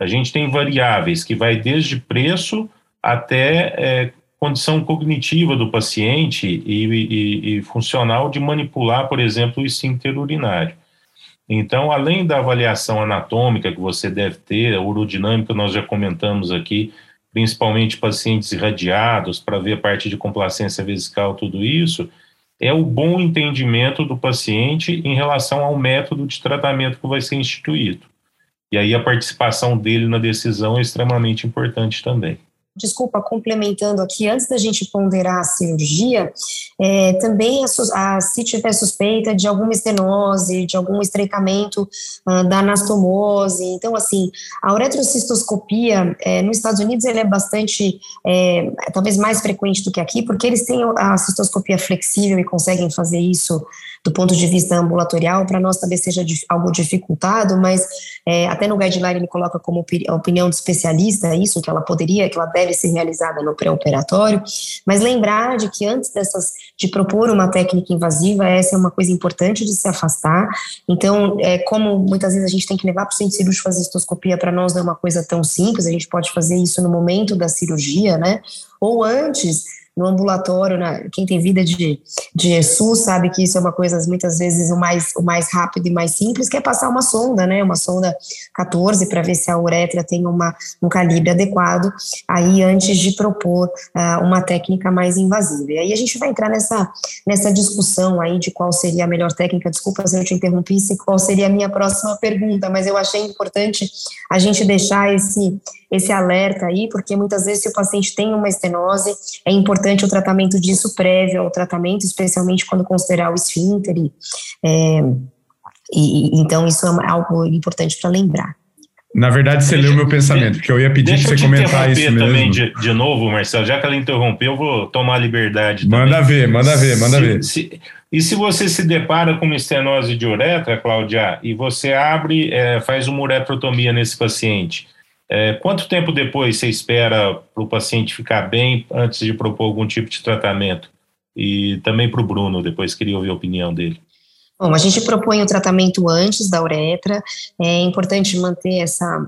A gente tem variáveis que vai desde preço até é, condição cognitiva do paciente e, e, e, funcional de manipular, por exemplo, o esfíncter urinário. Então, além da avaliação anatômica que você deve ter, a urodinâmica nós já comentamos aqui, principalmente pacientes irradiados, para ver a parte de complacência vesical, tudo isso, é o bom entendimento do paciente em relação ao método de tratamento que vai ser instituído. E aí a participação dele na decisão é extremamente importante também desculpa, complementando aqui, antes da gente ponderar a cirurgia, é, também a, a, se tiver suspeita de alguma estenose, de algum estreitamento uh, da anastomose, então assim, a uretrocistoscopia é, nos Estados Unidos ele é bastante, é, talvez mais frequente do que aqui, porque eles têm a cistoscopia flexível e conseguem fazer isso do ponto de vista ambulatorial, para nós talvez seja algo dificultado, mas é, até no guideline ele coloca como opinião do especialista isso, que ela poderia, que ela deve ser realizada no pré-operatório, mas lembrar de que antes dessas, de propor uma técnica invasiva, essa é uma coisa importante de se afastar, então, é, como muitas vezes a gente tem que levar para o centro cirúrgico fazer cistoscopia, para nós não é uma coisa tão simples, a gente pode fazer isso no momento da cirurgia, né, ou antes, no ambulatório, na, quem tem vida de, de SUS sabe que isso é uma coisa muitas vezes o mais, o mais rápido e mais simples, que é passar uma sonda, né, uma sonda 14 para ver se a uretra tem uma, um calibre adequado, aí antes de propor uh, uma técnica mais invasiva. E aí a gente vai entrar nessa, nessa discussão aí de qual seria a melhor técnica, desculpa se eu te interrompi, se qual seria a minha próxima pergunta, mas eu achei importante a gente deixar esse, esse alerta aí, porque muitas vezes se o paciente tem uma estenose, é importante o tratamento disso prévio ao tratamento, especialmente quando considerar o esfíncter. E, é, e, então, isso é algo importante para lembrar. Na verdade, você deixa, leu meu pensamento, porque eu ia pedir para você comentar isso mesmo. também de, de novo, Marcelo, já que ela interrompeu, eu vou tomar a liberdade. Manda também. ver, manda ver, manda se, ver. Se, e se você se depara com uma estenose de uretra, Cláudia, e você abre, é, faz uma uretrotomia nesse paciente, é, quanto tempo depois você espera para o paciente ficar bem antes de propor algum tipo de tratamento? E também para o Bruno, depois queria ouvir a opinião dele. Bom, a gente propõe o tratamento antes da uretra, é importante manter essa,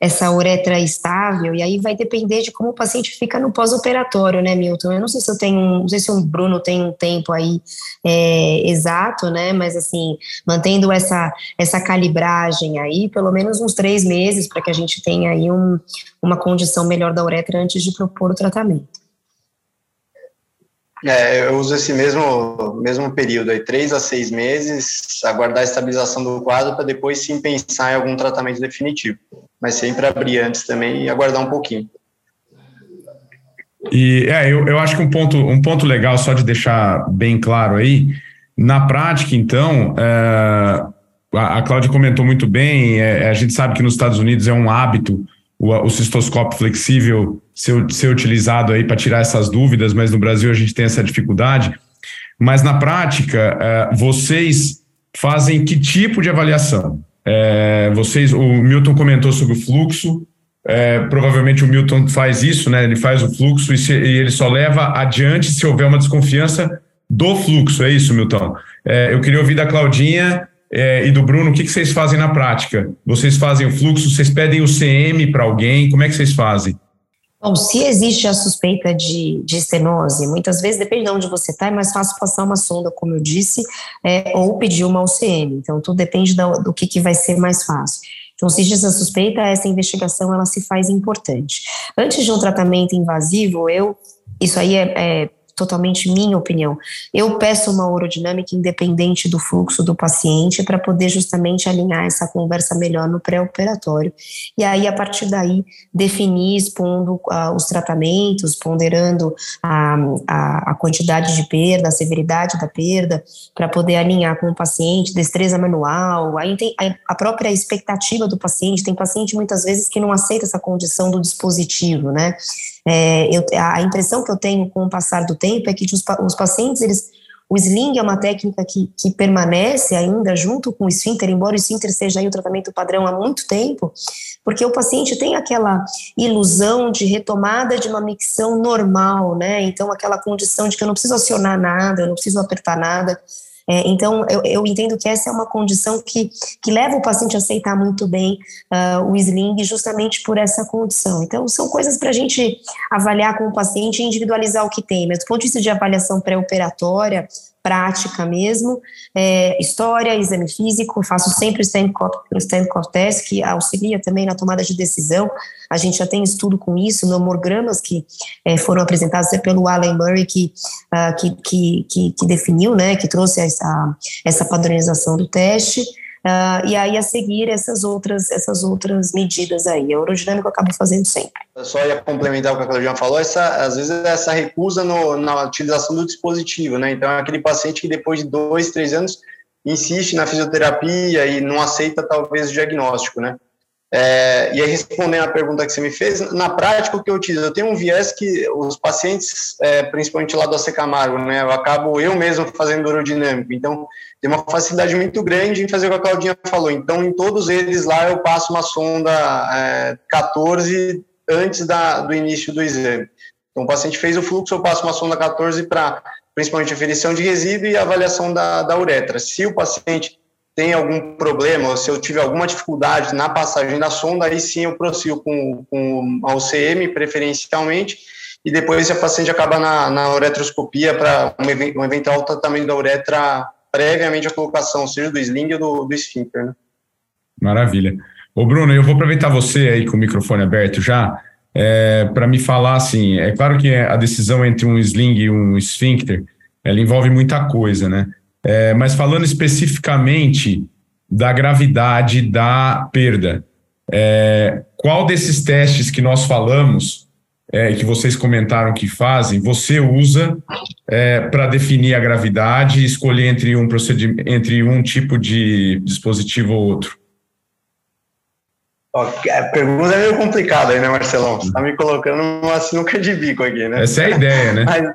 essa uretra estável, e aí vai depender de como o paciente fica no pós-operatório, né, Milton? Eu não sei se eu tenho, não sei se o Bruno tem um tempo aí é, exato, né, mas assim, mantendo essa, essa calibragem aí, pelo menos uns três meses, para que a gente tenha aí um, uma condição melhor da uretra antes de propor o tratamento. É, eu uso esse mesmo, mesmo período aí, três a seis meses, aguardar a estabilização do quadro para depois sim pensar em algum tratamento definitivo. Mas sempre abrir antes também e aguardar um pouquinho. E é, eu, eu acho que um ponto, um ponto legal, só de deixar bem claro aí, na prática, então, é, a, a Cláudia comentou muito bem, é, a gente sabe que nos Estados Unidos é um hábito o, o cistoscópio flexível ser, ser utilizado aí para tirar essas dúvidas, mas no Brasil a gente tem essa dificuldade. Mas na prática, é, vocês fazem que tipo de avaliação? É, vocês, o Milton comentou sobre o fluxo. É, provavelmente o Milton faz isso, né? Ele faz o fluxo e, se, e, ele só leva adiante se houver uma desconfiança do fluxo. É isso, Milton. É, eu queria ouvir da Claudinha é, e do Bruno, o que, que vocês fazem na prática? Vocês fazem o fluxo, vocês pedem o CM para alguém, como é que vocês fazem? Bom, se existe a suspeita de, de estenose, muitas vezes, depende de onde você está, é mais fácil passar uma sonda, como eu disse, é, ou pedir uma UCM. Então, tudo depende do, do que, que vai ser mais fácil. Então, se existe essa suspeita, essa investigação ela se faz importante. Antes de um tratamento invasivo, eu, isso aí é, é totalmente minha opinião. Eu peço uma urodinâmica independente do fluxo do paciente para poder justamente alinhar essa conversa melhor no pré-operatório. E aí, a partir daí, definir, expondo uh, os tratamentos, ponderando a, a, a, quantidade de perda, a severidade da perda, para poder alinhar com o paciente, destreza manual, aí tem a própria expectativa do paciente. Tem paciente muitas vezes que não aceita essa condição do dispositivo, né? É, eu, a impressão que eu tenho com o passar do tempo é que os, os pacientes, eles, o sling é uma técnica que, que permanece ainda junto com o esfíncter, embora o esfíncter seja o tratamento padrão há muito tempo, porque o paciente tem aquela ilusão de retomada de uma micção normal, né? Então, aquela condição de que eu não preciso acionar nada, eu não preciso apertar nada, é, então, eu, eu, entendo que essa é uma condição que, que leva o paciente a aceitar muito bem uh, o sling justamente por essa condição. Então, são coisas para a gente avaliar com o paciente e individualizar o que tem, mas do ponto de vista de avaliação pré-operatória, prática mesmo, é, história, exame físico, faço sempre o stand-cop test, que auxilia também na tomada de decisão, a gente já tem estudo com isso, nomogramas que é, foram apresentados pelo Alan Murray, que, uh, que, que, que, que, definiu, né, que trouxe essa, essa padronização do teste, Uh, e aí a seguir essas outras essas outras medidas aí. A urodinâmica eu acabo fazendo sempre. Eu só ia complementar o que a Claudia falou, essa, às vezes essa recusa no, na utilização do dispositivo, né? Então é aquele paciente que depois de dois, três anos insiste na fisioterapia e não aceita talvez o diagnóstico, né? É, e aí, respondendo a pergunta que você me fez, na prática, o que eu utilizo? Eu tenho um viés que os pacientes, é, principalmente lá do AC Camargo, né, eu acabo eu mesmo fazendo urodinâmico, então tem uma facilidade muito grande em fazer o que a Claudinha falou. Então, em todos eles lá, eu passo uma sonda é, 14 antes da, do início do exame. Então, o paciente fez o fluxo, eu passo uma sonda 14 para principalmente aferição de resíduo e avaliação da, da uretra. Se o paciente tem algum problema, ou se eu tiver alguma dificuldade na passagem da sonda, aí sim eu prossigo com, com a UCM preferencialmente, e depois a paciente acaba na, na uretroscopia para um, um, eventual tratamento da uretra previamente a colocação, seja do sling ou do, do esfíncter, né? Maravilha. Ô Bruno, eu vou aproveitar você aí com o microfone aberto já, é, para me falar assim, é claro que a decisão entre um sling e um esfíncter, ela envolve muita coisa, né? É, mas falando especificamente da gravidade da perda, é, qual desses testes que nós falamos, é, que vocês comentaram que fazem, você usa é, para definir a gravidade e escolher entre um procedimento, entre um tipo de dispositivo ou outro? a pergunta é meio complicada aí, né, Marcelão? Você tá me colocando numa sinuca de bico aqui, né? Essa é a ideia, né? Mas,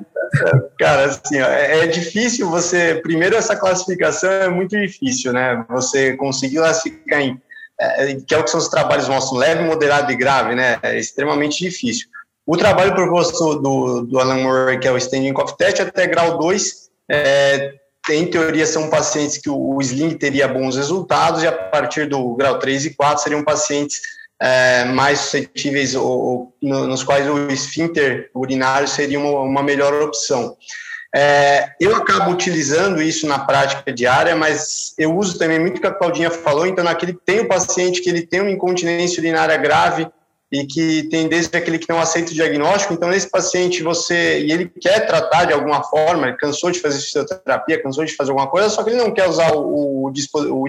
cara, assim, ó, é, é, difícil você. Primeiro, essa classificação é muito difícil, né? Você conseguir classificar em. É, que é o que são os trabalhos nossos, leve, moderado e grave, né? É extremamente difícil. O trabalho proposto do, do Alan que é o Standing Cough Test, até grau 2, é, em teoria, são pacientes que o sling teria bons resultados, e a partir do grau 3 e 4 seriam pacientes é, mais suscetíveis, ou, ou, nos quais o esfíncter urinário seria uma, uma melhor opção. É, eu acabo utilizando isso na prática diária, mas eu uso também muito o que a Claudinha falou, então naquele tem o paciente que ele tem uma incontinência urinária grave, e que tem desde aquele que não aceita o diagnóstico. Então, nesse paciente, você e ele quer tratar de alguma forma, ele cansou de fazer fisioterapia, cansou de fazer alguma coisa, só que ele não quer usar o, o, o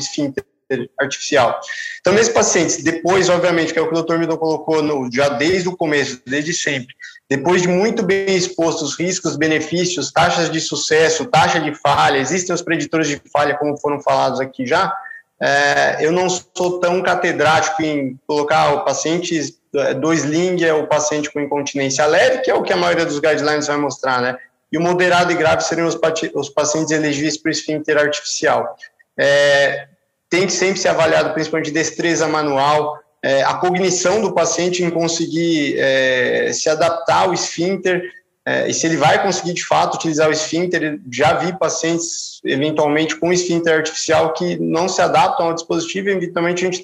artificial. Então, nesse paciente, depois, obviamente, que é o que o Dr. Milton colocou no, já desde o começo, desde sempre, depois de muito bem expostos riscos, benefícios, taxas de sucesso, taxa de falha, existem os preditores de falha, como foram falados aqui já, é, eu não sou tão catedrático em colocar o paciente é, do sling é o paciente com incontinência leve, que é o que a maioria dos guidelines vai mostrar, né? E o moderado e grave seriam os, pacientes elegíveis para esfíncter artificial. É, tem que sempre ser avaliado, principalmente destreza manual, é, a cognição do paciente em conseguir é, se adaptar ao esfíncter, é, e se ele vai conseguir de fato utilizar o esfíncter, já vi pacientes eventualmente com esfíncter artificial que não se adaptam ao dispositivo, e eventualmente a gente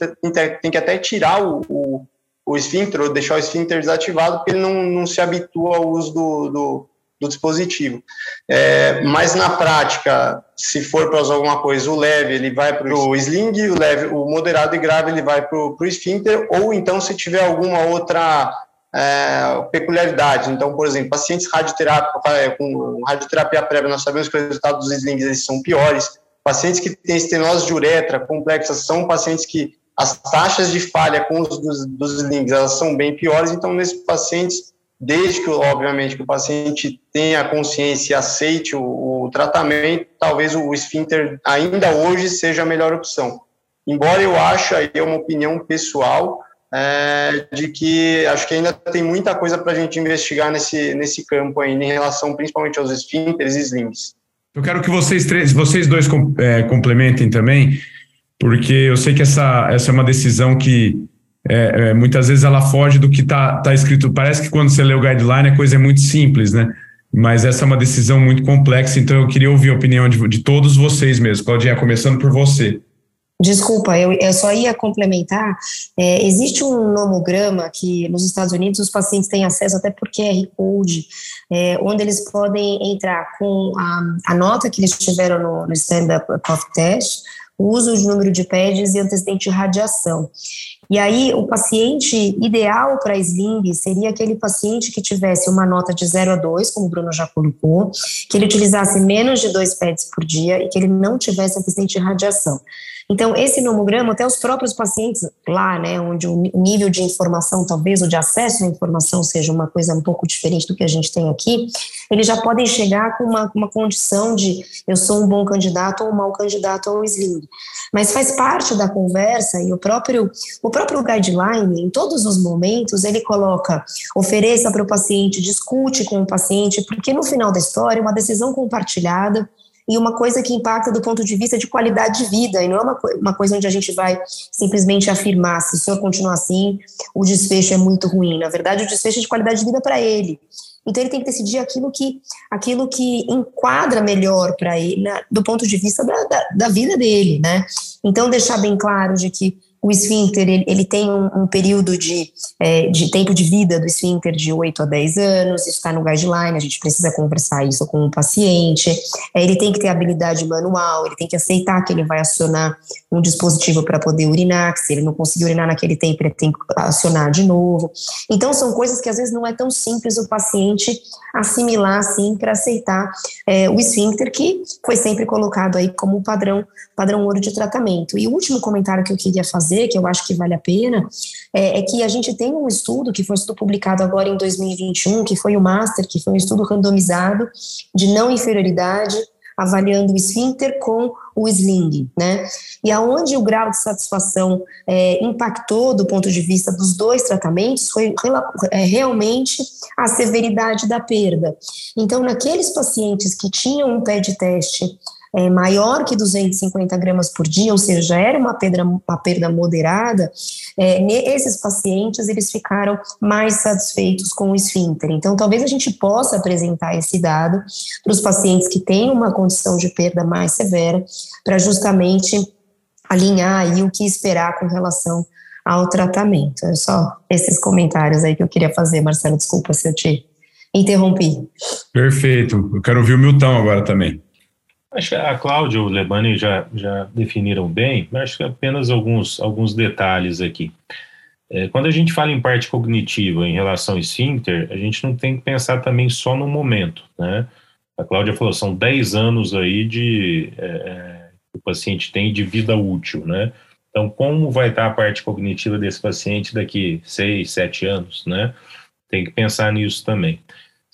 tem que até tirar o, o o esfíncter, ou deixar o esfíncter desativado, porque ele não, não se habitua ao uso do, do, do dispositivo. É, mas na prática, se for para usar alguma coisa, o leve ele vai para o sling, o leve, o moderado e grave ele vai para o esfíncter, ou então se tiver alguma outra é, peculiaridade. Então, por exemplo, pacientes radioterapia, é, com radioterapia prévia, nós sabemos que os resultados dos slings eles são piores. Pacientes que têm estenose de uretra complexa são pacientes que as taxas de falha com os dos, dos links elas são bem piores, então nesses pacientes, desde que, obviamente, que o paciente tenha consciência e aceite o, o tratamento, talvez o, esfíncter ainda hoje seja a melhor opção. Embora eu ache, aí é uma opinião pessoal, é, de que acho que ainda tem muita coisa para a gente investigar nesse, nesse campo ainda, em relação principalmente aos esfíncteres e slings. Eu quero que vocês três, vocês dois é, complementem também, porque eu sei que essa, essa é uma decisão que é, é, muitas vezes ela foge do que está tá escrito. Parece que quando você lê o guideline a coisa é muito simples, né? Mas essa é uma decisão muito complexa, então eu queria ouvir a opinião de, de todos vocês mesmo. Claudinha, começando por você. Desculpa, eu, eu só ia complementar. É, existe um nomograma que nos Estados Unidos os pacientes têm acesso até por QR Code, é, onde eles podem entrar com a, a nota que eles tiveram no, no Stand-Up Cough Test, o uso de número de pads e antecedente de radiação. E aí, o paciente ideal para sling seria aquele paciente que tivesse uma nota de 0 a 2, como o Bruno já colocou, que ele utilizasse menos de dois pads por dia e que ele não tivesse antecedente de radiação. Então, esse nomograma, até os próprios pacientes lá, né, onde o nível de informação, talvez, o de acesso à informação seja uma coisa um pouco diferente do que a gente tem aqui, eles já podem chegar com uma, uma condição de eu sou um bom candidato ou um mau candidato ao sling. Mas faz parte da conversa e o próprio, o próprio guideline, em todos os momentos, ele coloca, ofereça para o paciente, discute com o paciente, porque no final da história, uma decisão compartilhada e uma coisa que impacta do ponto de vista de qualidade de vida, e não é uma, uma coisa onde a gente vai simplesmente afirmar, se o senhor continuar assim, o desfecho é muito ruim. Na verdade, o desfecho é de qualidade de vida para ele. Então ele tem que decidir aquilo que, aquilo que enquadra melhor para ele, na, do ponto de vista da, da, da, vida dele, né? Então deixar bem claro de que o esfíncter ele, ele tem um, um período de, é, de tempo de vida do esfíncter de 8 a 10 anos, isso está no guideline, a gente precisa conversar isso com o paciente. É, ele tem que ter habilidade manual, ele tem que aceitar que ele vai acionar um dispositivo para poder urinar, que se ele não conseguir urinar naquele tempo, ele tem que acionar de novo. Então, são coisas que às vezes não é tão simples o paciente assimilar assim para aceitar é, o esfíncter, que foi sempre colocado aí como padrão, padrão ouro de tratamento. E o último comentário que eu queria fazer, que eu acho que vale a pena, é, é que a gente tem um estudo que foi estudo publicado agora em 2021, que foi o Master, que foi um estudo randomizado de não inferioridade avaliando o esfíncter com o sling, né? E aonde o grau de satisfação é, impactou do ponto de vista dos dois tratamentos foi é, realmente a severidade da perda. Então, naqueles pacientes que tinham um pé de teste é, maior que 250 gramas por dia, ou seja, já era uma perda, uma perda moderada, é, esses pacientes eles ficaram mais satisfeitos com o esfíncter. Então, talvez a gente possa apresentar esse dado para os pacientes que têm uma condição de perda mais severa, para justamente alinhar aí o que esperar com relação ao tratamento. É só esses comentários aí que eu queria fazer, Marcelo. Desculpa se eu te interrompi. Perfeito. Eu quero ouvir o Milton agora também. Acho que a Cláudia e o Lebani já, já definiram bem, mas acho que apenas alguns, alguns detalhes aqui. É, quando a gente fala em parte cognitiva em relação ao esfíncter, a gente não tem que pensar também só no momento, né? A Cláudia falou, são 10 anos aí de é, é, que o paciente tem de vida útil, né? Então, como vai estar a parte cognitiva desse paciente daqui 6, 7 anos, né? Tem que pensar nisso também.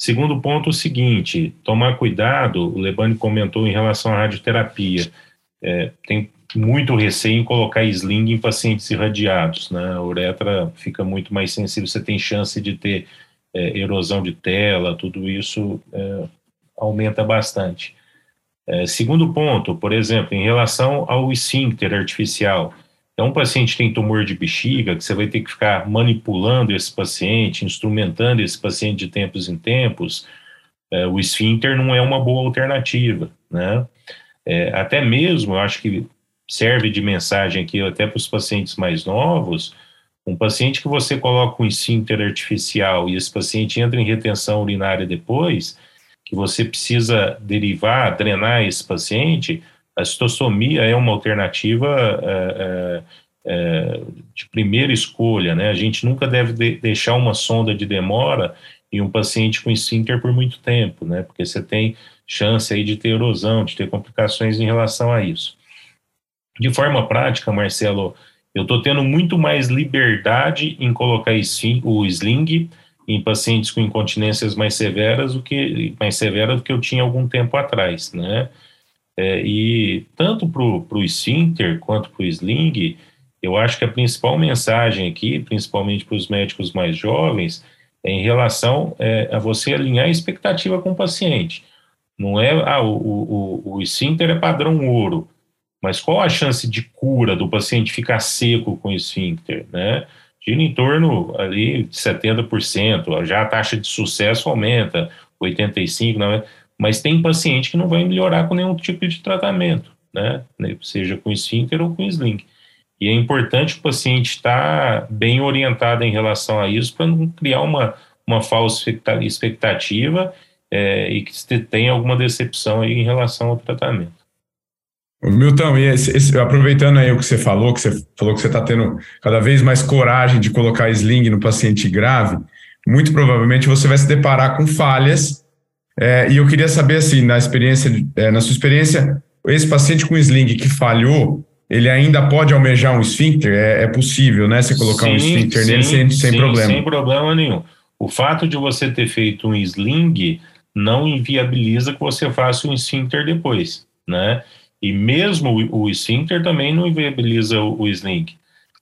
Segundo ponto, o seguinte: tomar cuidado, o Lebani comentou em relação à radioterapia. É, tem muito receio em colocar sling em pacientes irradiados, né? A uretra fica muito mais sensível, você tem chance de ter é, erosão de tela, tudo isso é, aumenta bastante. É, segundo ponto, por exemplo, em relação ao esfíncter artificial, então, um paciente tem tumor de bexiga, que você vai ter que ficar manipulando esse paciente, instrumentando esse paciente de tempos em tempos, é, o esfíncter não é uma boa alternativa, né? É, até mesmo, eu acho que serve de mensagem aqui até para os pacientes mais novos, um paciente que você coloca um esfíncter artificial e esse paciente entra em retenção urinária depois, que você precisa derivar, drenar esse paciente, a citostomia é uma alternativa é, é, é, de primeira escolha, né? A gente nunca deve de deixar uma sonda de demora em um paciente com esfíncter por muito tempo, né? Porque você tem chance aí de ter erosão, de ter complicações em relação a isso. De forma prática, Marcelo, eu estou tendo muito mais liberdade em colocar o sling em pacientes com incontinências mais severas do que mais severa do que eu tinha algum tempo atrás, né? É, e tanto para o esfíncter quanto para o sling, eu acho que a principal mensagem aqui, principalmente para os médicos mais jovens, é em relação é, a você alinhar a expectativa com o paciente. Não é, ah, o, o, o esfíncter é padrão ouro, mas qual a chance de cura do paciente ficar seco com o esfíncter, né? Gira em torno ali de 70%, já a taxa de sucesso aumenta, 85%, não é? Mas tem paciente que não vai melhorar com nenhum tipo de tratamento, né? Seja com esfíncter ou com sling. E é importante o paciente estar bem orientado em relação a isso para não criar uma, uma falsa expectativa é, e que tenha alguma decepção aí em relação ao tratamento. Milton, e esse, esse, aproveitando aí o que você falou, que você falou que você está tendo cada vez mais coragem de colocar sling no paciente grave, muito provavelmente você vai se deparar com falhas é, e eu queria saber, assim, na experiência, é, na sua experiência, esse paciente com sling que falhou, ele ainda pode almejar um esfíncter? É, é possível, né? Você colocar sim, um esfíncter sim, nele sem, sem sim, problema. Sem problema nenhum. O fato de você ter feito um sling não inviabiliza que você faça um esfíncter depois, né? E mesmo o, o esfíncter também não inviabiliza o, o sling.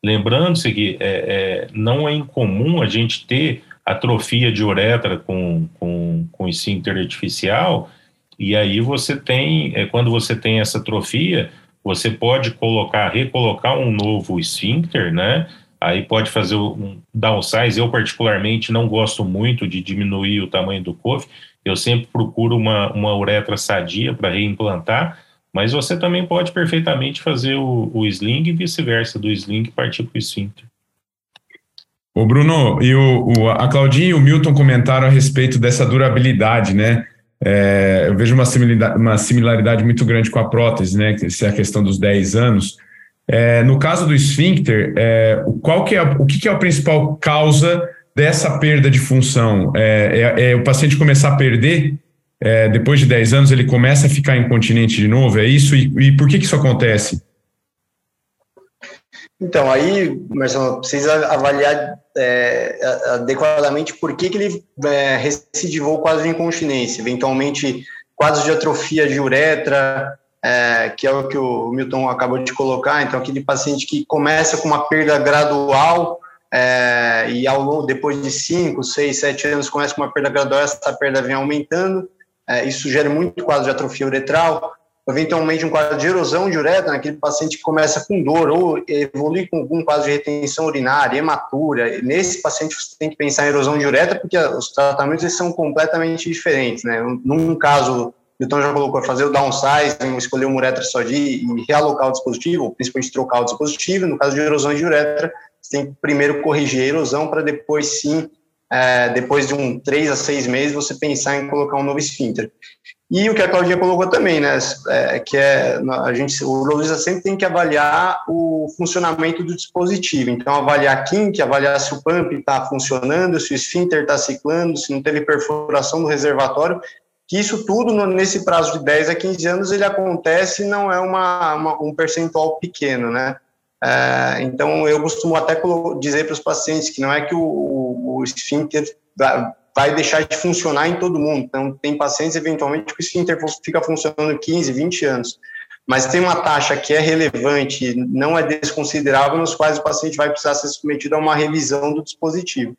Lembrando-se que é, é, não é incomum a gente ter atrofia de uretra com, com, com esfíncter artificial, e aí você tem, é, quando você tem essa atrofia, você pode colocar, recolocar um novo esfíncter, né? Aí pode fazer um downsize. Eu, particularmente, não gosto muito de diminuir o tamanho do COF. Eu sempre procuro uma, uma uretra sadia para reimplantar, Mas você também pode perfeitamente fazer o, o sling e vice-versa, do sling partir para o esfíncter. O Bruno e o, o, a Claudinha e o Milton comentaram a respeito dessa durabilidade, né? É, eu vejo uma similaridade, uma similaridade, muito grande com a prótese, né? Que é a questão dos 10 anos. É, no caso do esfíncter, é, qual que é, o que, que, é a principal causa dessa perda de função? É, é, é o paciente começar a perder é, depois de 10 anos, ele começa a ficar incontinente de novo? É isso? E, e por que, que isso acontece? Então, aí, Marcelo, precisa avaliar é, adequadamente por que, que ele é, recidivou o quadro de incontinência. Eventualmente, quadros de atrofia de uretra, é, que é o que o Milton acabou de colocar. Então, aquele paciente que começa com uma perda gradual é, e ao longo, depois de 5, 6, 7 anos, começa com uma perda gradual, essa perda vem aumentando. É, isso gera muito quadro de atrofia uretral, eventualmente um quadro de erosão de uretra, naquele paciente que começa com dor ou evolui com algum quadro de retenção urinária, hematura. Nesse paciente você tem que pensar em erosão de uretra, porque os tratamentos eles são completamente diferentes. Né? Num caso, então já colocou fazer o downsizing, escolher uma uretra só de e realocar o dispositivo, principalmente trocar o dispositivo. No caso de erosão de uretra, você tem que primeiro corrigir a erosão para depois sim é, depois de um três a seis meses, você pensar em colocar um novo esfíncter. E o que a Claudinha colocou também, né, é, que é, a gente, o urologista sempre tem que avaliar o funcionamento do dispositivo. Então, avaliar a kink, avaliar se o pump está funcionando, se o esfíncter está ciclando, se não teve perfuração do reservatório, que isso tudo, nesse prazo de 10 a 15 anos, ele acontece e não é uma, uma um percentual pequeno, né? É, então, eu costumo até dizer para os pacientes que não é que o, o, o vai deixar de funcionar em todo mundo. Então, tem pacientes, eventualmente, que o esfíncter fica funcionando 15, 20 anos. Mas tem uma taxa que é relevante, não é desconsiderável, nos quais o paciente vai precisar ser submetido a uma revisão do dispositivo.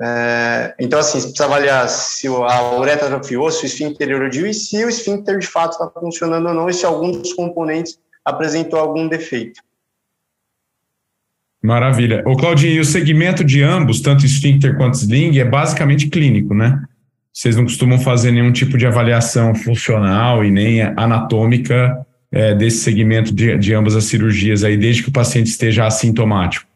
É, então, assim, você precisa avaliar se a uretra atrofiou, se o esfíncter erodiu e se o esfíncter de fato está funcionando ou não e se algum dos componentes apresentou algum defeito. Maravilha. Ô, Claudinho, e o segmento de ambos, tanto esfíncter quanto sling, é basicamente clínico, né? Vocês não costumam fazer nenhum tipo de avaliação funcional e nem anatômica é, desse segmento de, de ambas as cirurgias aí, desde que o paciente esteja assintomático.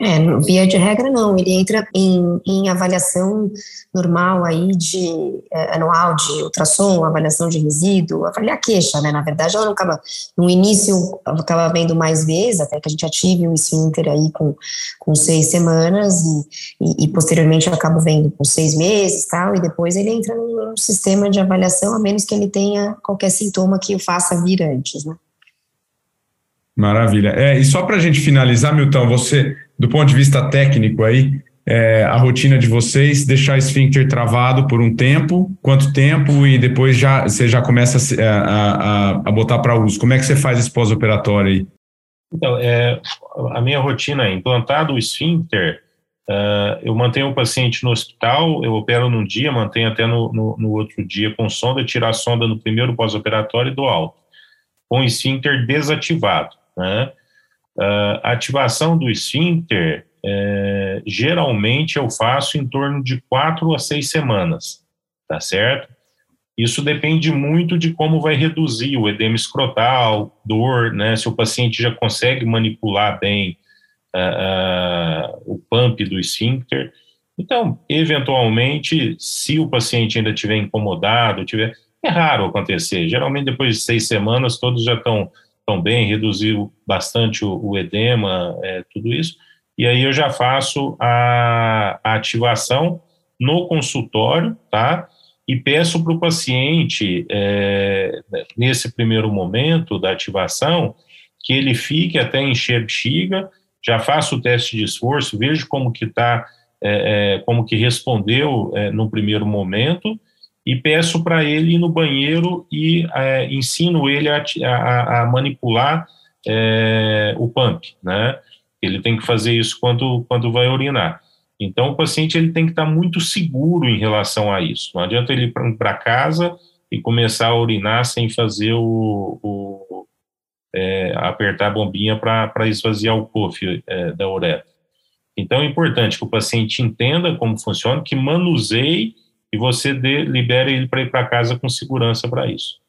É, via de regra não, ele entra em, em avaliação normal aí de é, anual de ultrassom, avaliação de resíduo, avaliar queixa, né, na verdade ela não acaba, no início acaba vendo mais vezes, até que a gente ative o esfíncter aí com, com seis semanas e, e, e posteriormente eu acabo vendo com seis meses tal, e depois ele entra num sistema de avaliação, a menos que ele tenha qualquer sintoma que o faça vir antes, né. Maravilha. É, e só para a gente finalizar, Milton, você do ponto de vista técnico aí, é, a rotina de vocês, deixar o esfíncter travado por um tempo, quanto tempo, e depois já você já começa a, a, a botar para uso. Como é que você faz esse pós-operatório aí? Então, é, a minha rotina é implantado o esfíncter, uh, eu mantenho o paciente no hospital, eu opero num dia, mantenho até no, no, no outro dia com sonda, tirar a sonda no primeiro pós-operatório e do alto, com o esfíncter desativado, né? Uh, a ativação do esfíncter, é, geralmente eu faço em torno de quatro a seis semanas, tá certo? Isso depende muito de como vai reduzir o edema escrotal, dor, né? Se o paciente já consegue manipular bem uh, uh, o pump do esfíncter. Então, eventualmente, se o paciente ainda estiver incomodado, tiver, é raro acontecer. Geralmente, depois de seis semanas, todos já estão tão bem, reduziu bastante o, o edema, é, tudo isso. E aí eu já faço a, a ativação no consultório, tá? E peço para o paciente, é, nesse primeiro momento da ativação, que ele fique até encher bexiga, já faço o teste de esforço, vejo como que está, é, é, como que respondeu é, no primeiro momento, e peço para ele ir no banheiro e é, ensino ele a, a, a manipular é, o pump, né? Ele tem que fazer isso quando, quando vai urinar. Então, o paciente ele tem que estar muito seguro em relação a isso. Não adianta ele ir para casa e começar a urinar sem fazer o, o é, apertar a bombinha para esvaziar o cofre é, da uretra. Então, é importante que o paciente entenda como funciona, que manuseie e você dê, libere ele para ir para casa com segurança para isso.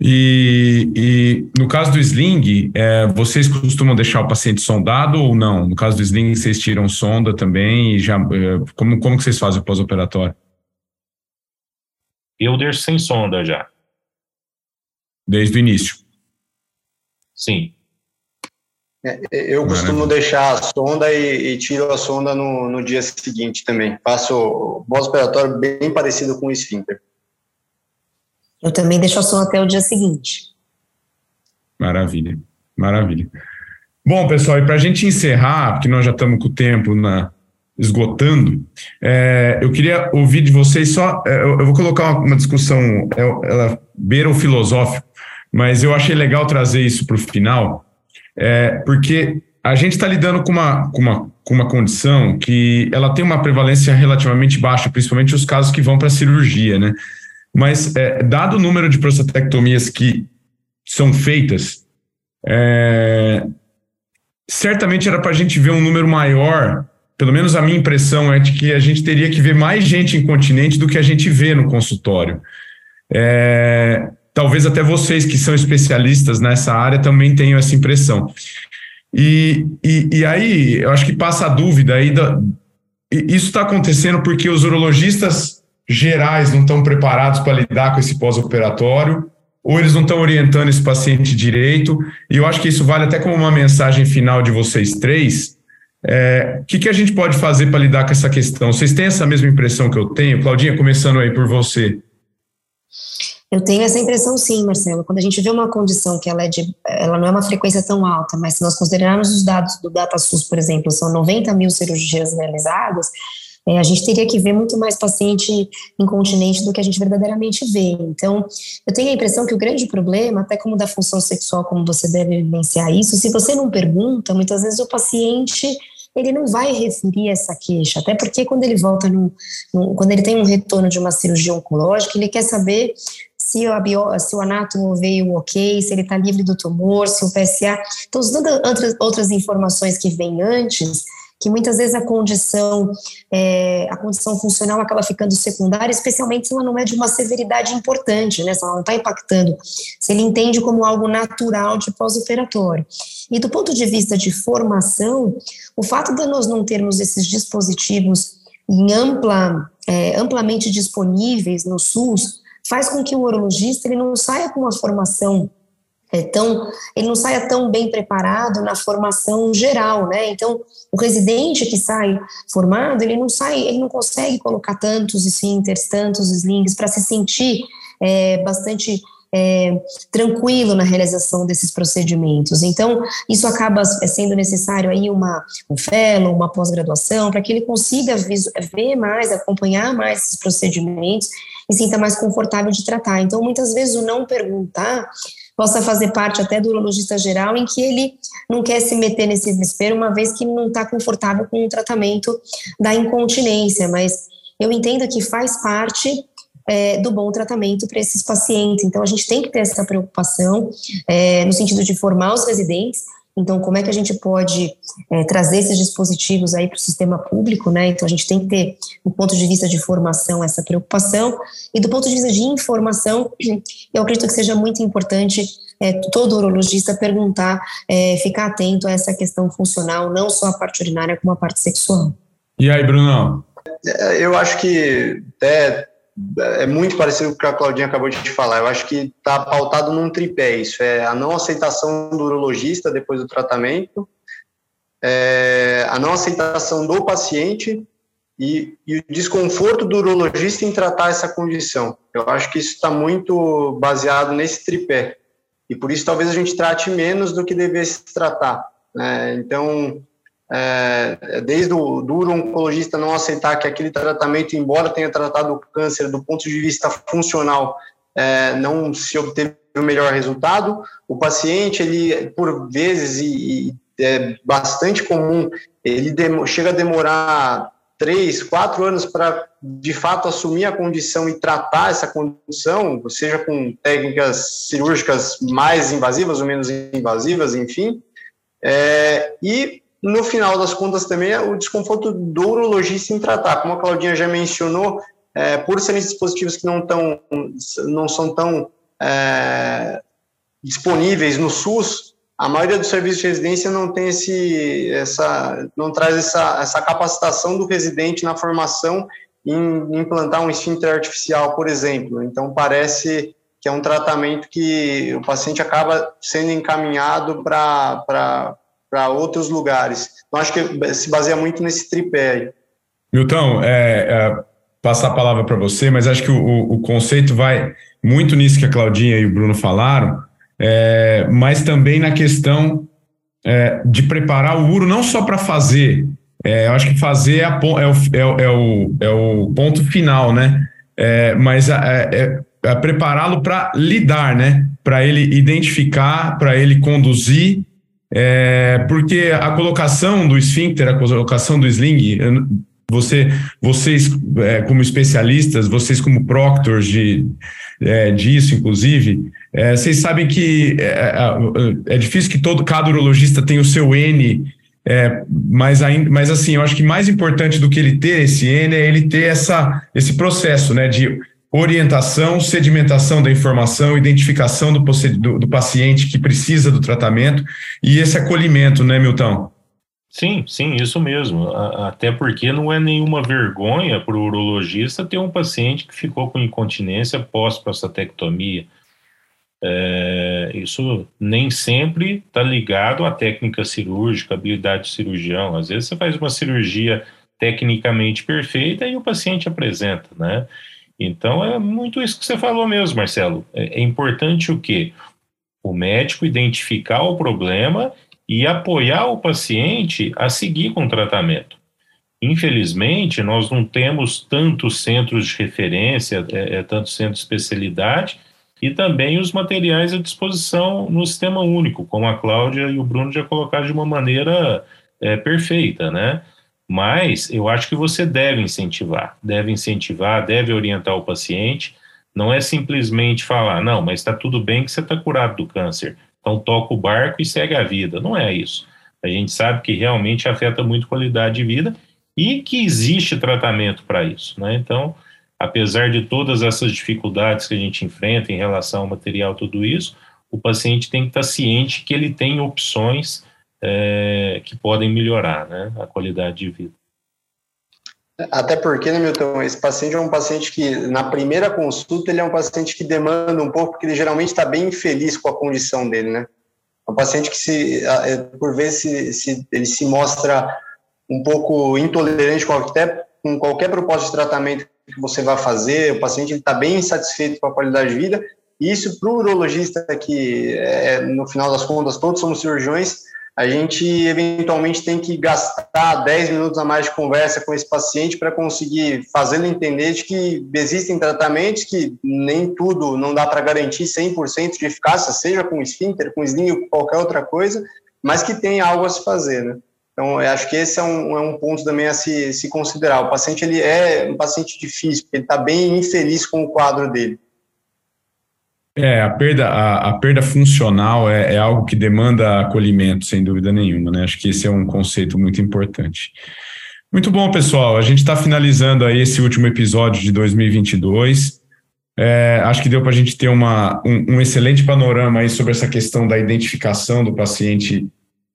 E, e, no caso do sling, é, vocês costumam deixar o paciente sondado ou não? No caso do sling, vocês tiram sonda também e já é, como como que vocês fazem o pós-operatório? Eu deixo sem sonda já. Desde o início. Sim. É, eu costumo Maravilha. deixar a sonda e, e, tiro a sonda no, no dia seguinte também. Faço o pós-operatório bem parecido com o esfíncter. Eu também deixo a sonda até o dia seguinte. Maravilha, maravilha. Bom, pessoal, e para a gente encerrar, porque nós já estamos com o tempo na, esgotando, é, eu queria ouvir de vocês só. É, eu, eu, vou colocar uma, uma discussão, é, ela beira o filosófico, mas eu achei legal trazer isso para o final, é, porque a gente está lidando com uma, com, uma, com uma condição que ela tem uma prevalência relativamente baixa, principalmente os casos que vão para a cirurgia, né? Mas, é, dado o número de prostatectomias que são feitas, é, certamente era para a gente ver um número maior. Pelo menos a minha impressão é de que a gente teria que ver mais gente incontinente do que a gente vê no consultório. É, talvez até vocês que são especialistas nessa área também tenham essa impressão. E, e, e aí, eu acho que passa a dúvida aí, da, isso está acontecendo porque os urologistas gerais não estão preparados para lidar com esse pós-operatório, ou eles não estão orientando esse paciente direito, e eu acho que isso vale até como uma mensagem final de vocês três. É, o que, que a gente pode fazer para lidar com essa questão? Vocês têm essa mesma impressão que eu tenho? Claudinha, começando aí por você. Eu tenho essa impressão sim, Marcelo. Quando a gente vê uma condição que ela, é de, ela não é uma frequência tão alta, mas se nós considerarmos os dados do DataSUS, por exemplo, são 90 mil cirurgias realizadas, é, a gente teria que ver muito mais paciente incontinente do que a gente verdadeiramente vê. Então, eu tenho a impressão que o grande problema, até como da função sexual, como você deve vivenciar isso, se você não pergunta, muitas vezes o paciente ele não vai referir essa queixa, até porque quando ele volta no, no, quando ele tem um retorno de uma cirurgia oncológica, ele quer saber se se o anátomo veio ok, se ele está livre do tumor, se o PSA. Então, outras, outras informações que vêm antes, que muitas vezes a condição, é, a condição funcional acaba ficando secundária, especialmente se ela não é de uma severidade importante, né? Se ela não está impactando, se ele entende como algo natural de pós-operatório. E do ponto de vista de formação, o fato de nós não termos esses dispositivos em ampla, é, amplamente disponíveis no SUS, faz com que o urologista ele não saia com uma formação é tão, ele não saia tão bem preparado na formação geral, né? Então, o residente que sai formado, ele não sai, ele não consegue colocar tantos esfíncteres, tantos slings para se sentir é, bastante é, tranquilo na realização desses procedimentos. Então, isso acaba sendo necessário aí uma, um fellow, uma pós-graduação, para que ele consiga ver mais, acompanhar mais esses procedimentos e sinta mais confortável de tratar. Então, muitas vezes o não perguntar possa fazer parte até do urologista geral, em que ele não quer se meter nesse desespero, uma vez que não está confortável com o tratamento da incontinência, mas eu entendo que faz parte é, do bom tratamento para esses pacientes. Então, a gente tem que ter essa preocupação é, no sentido de formar os residentes, então, como é que a gente pode é, trazer esses dispositivos aí para o sistema público, né? Então, a gente tem que ter, do ponto de vista de formação, essa preocupação, e do ponto de vista de informação, eu acredito que seja muito importante é, todo urologista perguntar, é, ficar atento a essa questão funcional, não só a parte urinária, como a parte sexual. E aí, Bruno? É, eu acho que até é muito parecido com o que a Claudinha acabou de falar. Eu acho que está pautado num tripé isso. É a não aceitação do urologista depois do tratamento, é a não aceitação do paciente e, e, o desconforto do urologista em tratar essa condição. Eu acho que isso está muito baseado nesse tripé. E por isso talvez a gente trate menos do que devesse tratar. Né? Então, é, desde o duro oncologista não aceitar que aquele tratamento, embora tenha tratado o câncer do ponto de vista funcional, é, não se obteve o melhor resultado. O paciente, ele, por vezes, e, e é bastante comum, ele chega a demorar três, quatro anos para, de fato, assumir a condição e tratar essa condição, seja com técnicas cirúrgicas mais invasivas ou menos invasivas, enfim. É, e no final das contas também é o desconforto do urologista em tratar. Como a Claudinha já mencionou, é, por serem dispositivos que não, tão, não são tão é, disponíveis no SUS, a maioria dos serviços de residência não tem esse, essa, não traz essa, essa capacitação do residente na formação em implantar um esfíncter artificial, por exemplo. Então, parece que é um tratamento que o paciente acaba sendo encaminhado para outros lugares. Então, acho que se baseia muito nesse tripé aí. Milton, é, é, passar a palavra para você, mas acho que o, o conceito vai muito nisso que a Claudinha e o Bruno falaram, é, mas também na questão é, de preparar o URO não só para fazer, é, eu acho que fazer é, a, o, é, o, é o ponto final, né? Mas prepará-lo para lidar, né? Para ele identificar, para ele conduzir, porque a colocação do esfíncter, a colocação do sling, você, vocês como especialistas, vocês como proctors de, disso, inclusive, é, vocês sabem que é, é, é, difícil que todo cada urologista tenha o seu N, é, mas, ainda, mas assim, eu acho que mais importante do que ele ter esse N é ele ter essa, esse processo né, de orientação, sedimentação da informação, identificação do, do, do paciente que precisa do tratamento e esse acolhimento, né, Milton? Sim, sim, isso mesmo. Até porque não é nenhuma vergonha para o urologista ter um paciente que ficou com incontinência pós-prostatectomia. É, isso nem sempre está ligado à técnica cirúrgica, habilidade de cirurgião. Às vezes você faz uma cirurgia tecnicamente perfeita e o paciente apresenta, né? Então é muito isso que você falou mesmo, Marcelo. É, é importante o quê? O médico identificar o problema e apoiar o paciente a seguir com o tratamento. Infelizmente, nós não temos tantos centros de referência, é, é, tantos centros de especialidade, e também os materiais à disposição no sistema único, como a Cláudia e o Bruno já colocaram de uma maneira é, perfeita, né? Mas eu acho que você deve incentivar, deve incentivar, deve orientar o paciente. Não é simplesmente falar, não, mas está tudo bem que você está curado do câncer, então toca o barco e segue a vida. Não é isso. A gente sabe que realmente afeta muito a qualidade de vida e que existe tratamento para isso, né? Então, apesar de todas essas dificuldades que a gente enfrenta em relação ao material, tudo isso, o paciente tem que estar ciente que ele tem opções é, que podem melhorar né, a qualidade de vida. Até porque, né, Milton, esse paciente é um paciente que, na primeira consulta, ele é um paciente que demanda um pouco, porque ele geralmente está bem infeliz com a condição dele, né? É um paciente que, se, é, por vezes, se, se, ele se mostra um pouco intolerante com, até, com qualquer proposta de tratamento que você vai fazer, o paciente está bem insatisfeito com a qualidade de vida, e isso para o urologista, que é, no final das contas todos somos cirurgiões, a gente eventualmente tem que gastar 10 minutos a mais de conversa com esse paciente para conseguir fazê-lo entender de que existem tratamentos que nem tudo não dá para garantir 100% de eficácia, seja com esfíncter, com sling ou qualquer outra coisa, mas que tem algo a se fazer, né? Então, eu acho que esse é um, é um ponto também a se, se considerar. O paciente ele é um paciente difícil, porque ele está bem infeliz com o quadro dele. É, a perda, a, a perda funcional é, é, algo que demanda acolhimento, sem dúvida nenhuma, né? Acho que esse é um conceito muito importante. Muito bom, pessoal. A gente está finalizando aí esse último episódio de 2022. É, acho que deu para a gente ter uma, um, um excelente panorama aí sobre essa questão da identificação do paciente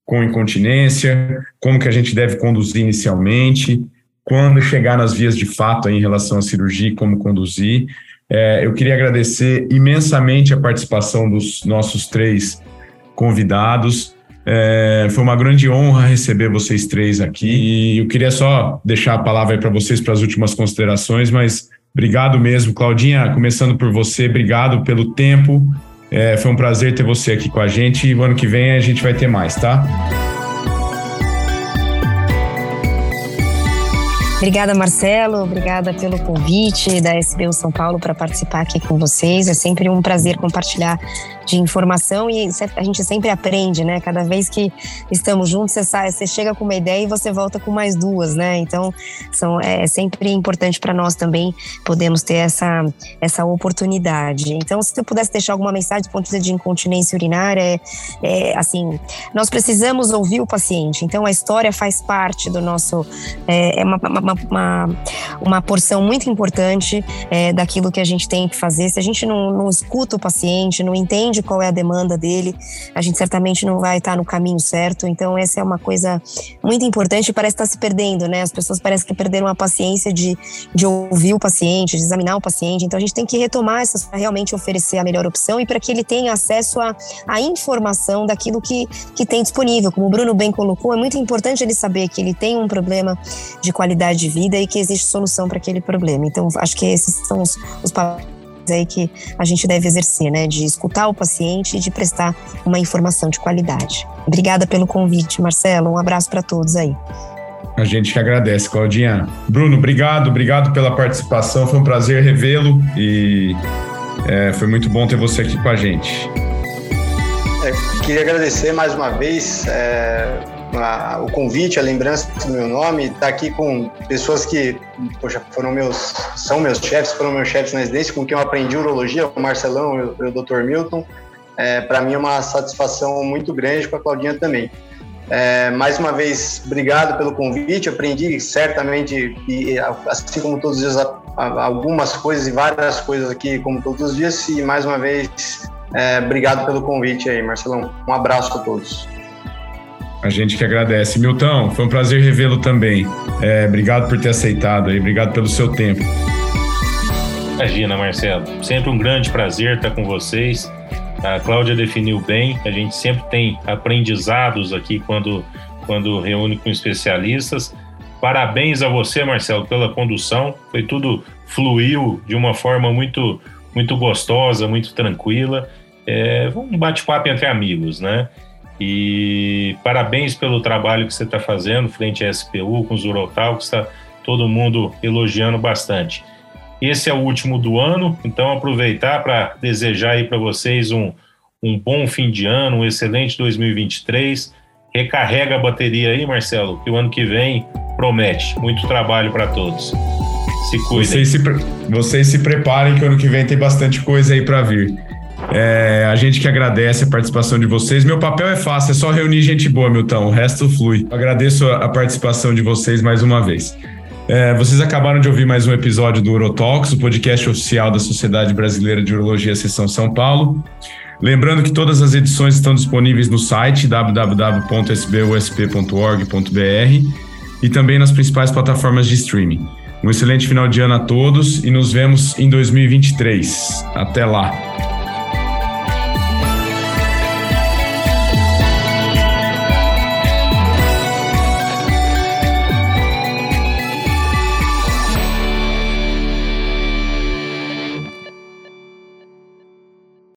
com incontinência, como que a gente deve conduzir inicialmente, quando chegar nas vias de fato em relação à cirurgia, como conduzir. É, eu queria agradecer imensamente a participação dos nossos três convidados. É, foi uma grande honra receber vocês três aqui. E eu queria só deixar a palavra para vocês para as últimas considerações, mas obrigado mesmo. Claudinha, começando por você, obrigado pelo tempo é, foi um prazer ter você aqui com a gente e ano que vem a gente vai ter mais, tá? Obrigada, Marcelo. Obrigada pelo convite da SBU São Paulo para participar aqui com vocês. É sempre um prazer compartilhar de informação e a gente sempre aprende, né? Cada vez que estamos juntos, você, sai, você chega com uma ideia e você volta com mais duas, né? Então, são, é sempre importante para nós também podemos ter essa, essa oportunidade. Então, se eu pudesse deixar alguma mensagem do ponto de vista de incontinência urinária, é, é assim, nós precisamos ouvir o paciente. Então, a história faz parte do nosso, é, é uma, uma uma, uma, uma porção muito importante é, daquilo que a gente tem que fazer. Se a gente não, não escuta o paciente, não entende qual é a demanda dele, a gente certamente não vai estar no caminho certo. Então, essa é uma coisa muito importante e parece estar se perdendo, né? As pessoas parecem que perderam a paciência de, de ouvir o paciente, de examinar o paciente. Então, a gente tem que retomar essas para realmente oferecer a melhor opção e para que ele tenha acesso à, à informação daquilo que, que tem disponível. Como o Bruno bem colocou, é muito importante ele saber que ele tem um problema de qualidade de vida e que existe solução para aquele problema. Então, acho que esses são os, os papéis aí que a gente deve exercer, né? De escutar o paciente e de prestar uma informação de qualidade. Obrigada pelo convite, Marcelo. Um abraço para todos aí. A gente que agradece, Claudinha. Bruno, obrigado, obrigado pela participação. Foi um prazer revê-lo e é, foi muito bom ter você aqui com a gente. É, queria agradecer mais uma vez é, a, o convite, a lembrança do meu nome, estar tá aqui com pessoas que poxa, foram meus, são meus chefes, foram meus chefes na residência, com quem eu aprendi urologia, o Marcelão e o, o Dr. Milton. É, Para mim é uma satisfação muito grande com a Claudinha também. É, mais uma vez, obrigado pelo convite. Aprendi certamente, e, assim como todos os dias, algumas coisas e várias coisas aqui, como todos os dias. E mais uma vez, é, obrigado pelo convite aí, Marcelão. Um abraço a todos. A gente que agradece. Milton, foi um prazer revê-lo também. É, obrigado por ter aceitado aí, obrigado pelo seu tempo. Imagina, Marcelo. Sempre um grande prazer estar com vocês. A Cláudia definiu bem, a gente sempre tem aprendizados aqui quando, quando reúne com especialistas. Parabéns a você, Marcelo, pela condução. Foi tudo fluiu de uma forma muito, muito gostosa, muito tranquila. É um bate-papo entre amigos, né? E parabéns pelo trabalho que você está fazendo frente à SPU, com os Urotal, que está todo mundo elogiando bastante. Esse é o último do ano, então aproveitar para desejar aí para vocês um, um bom fim de ano, um excelente 2023. Recarrega a bateria aí, Marcelo, que o ano que vem promete. Muito trabalho para todos. Se cuidem. Vocês se, vocês se preparem que o ano que vem tem bastante coisa aí para vir. É, a gente que agradece a participação de vocês. Meu papel é fácil, é só reunir gente boa, Milton. O resto flui. agradeço a participação de vocês mais uma vez. É, vocês acabaram de ouvir mais um episódio do Urotalks, o podcast oficial da Sociedade Brasileira de Urologia Seção São Paulo. Lembrando que todas as edições estão disponíveis no site www.sbusp.org.br e também nas principais plataformas de streaming. Um excelente final de ano a todos e nos vemos em 2023. Até lá!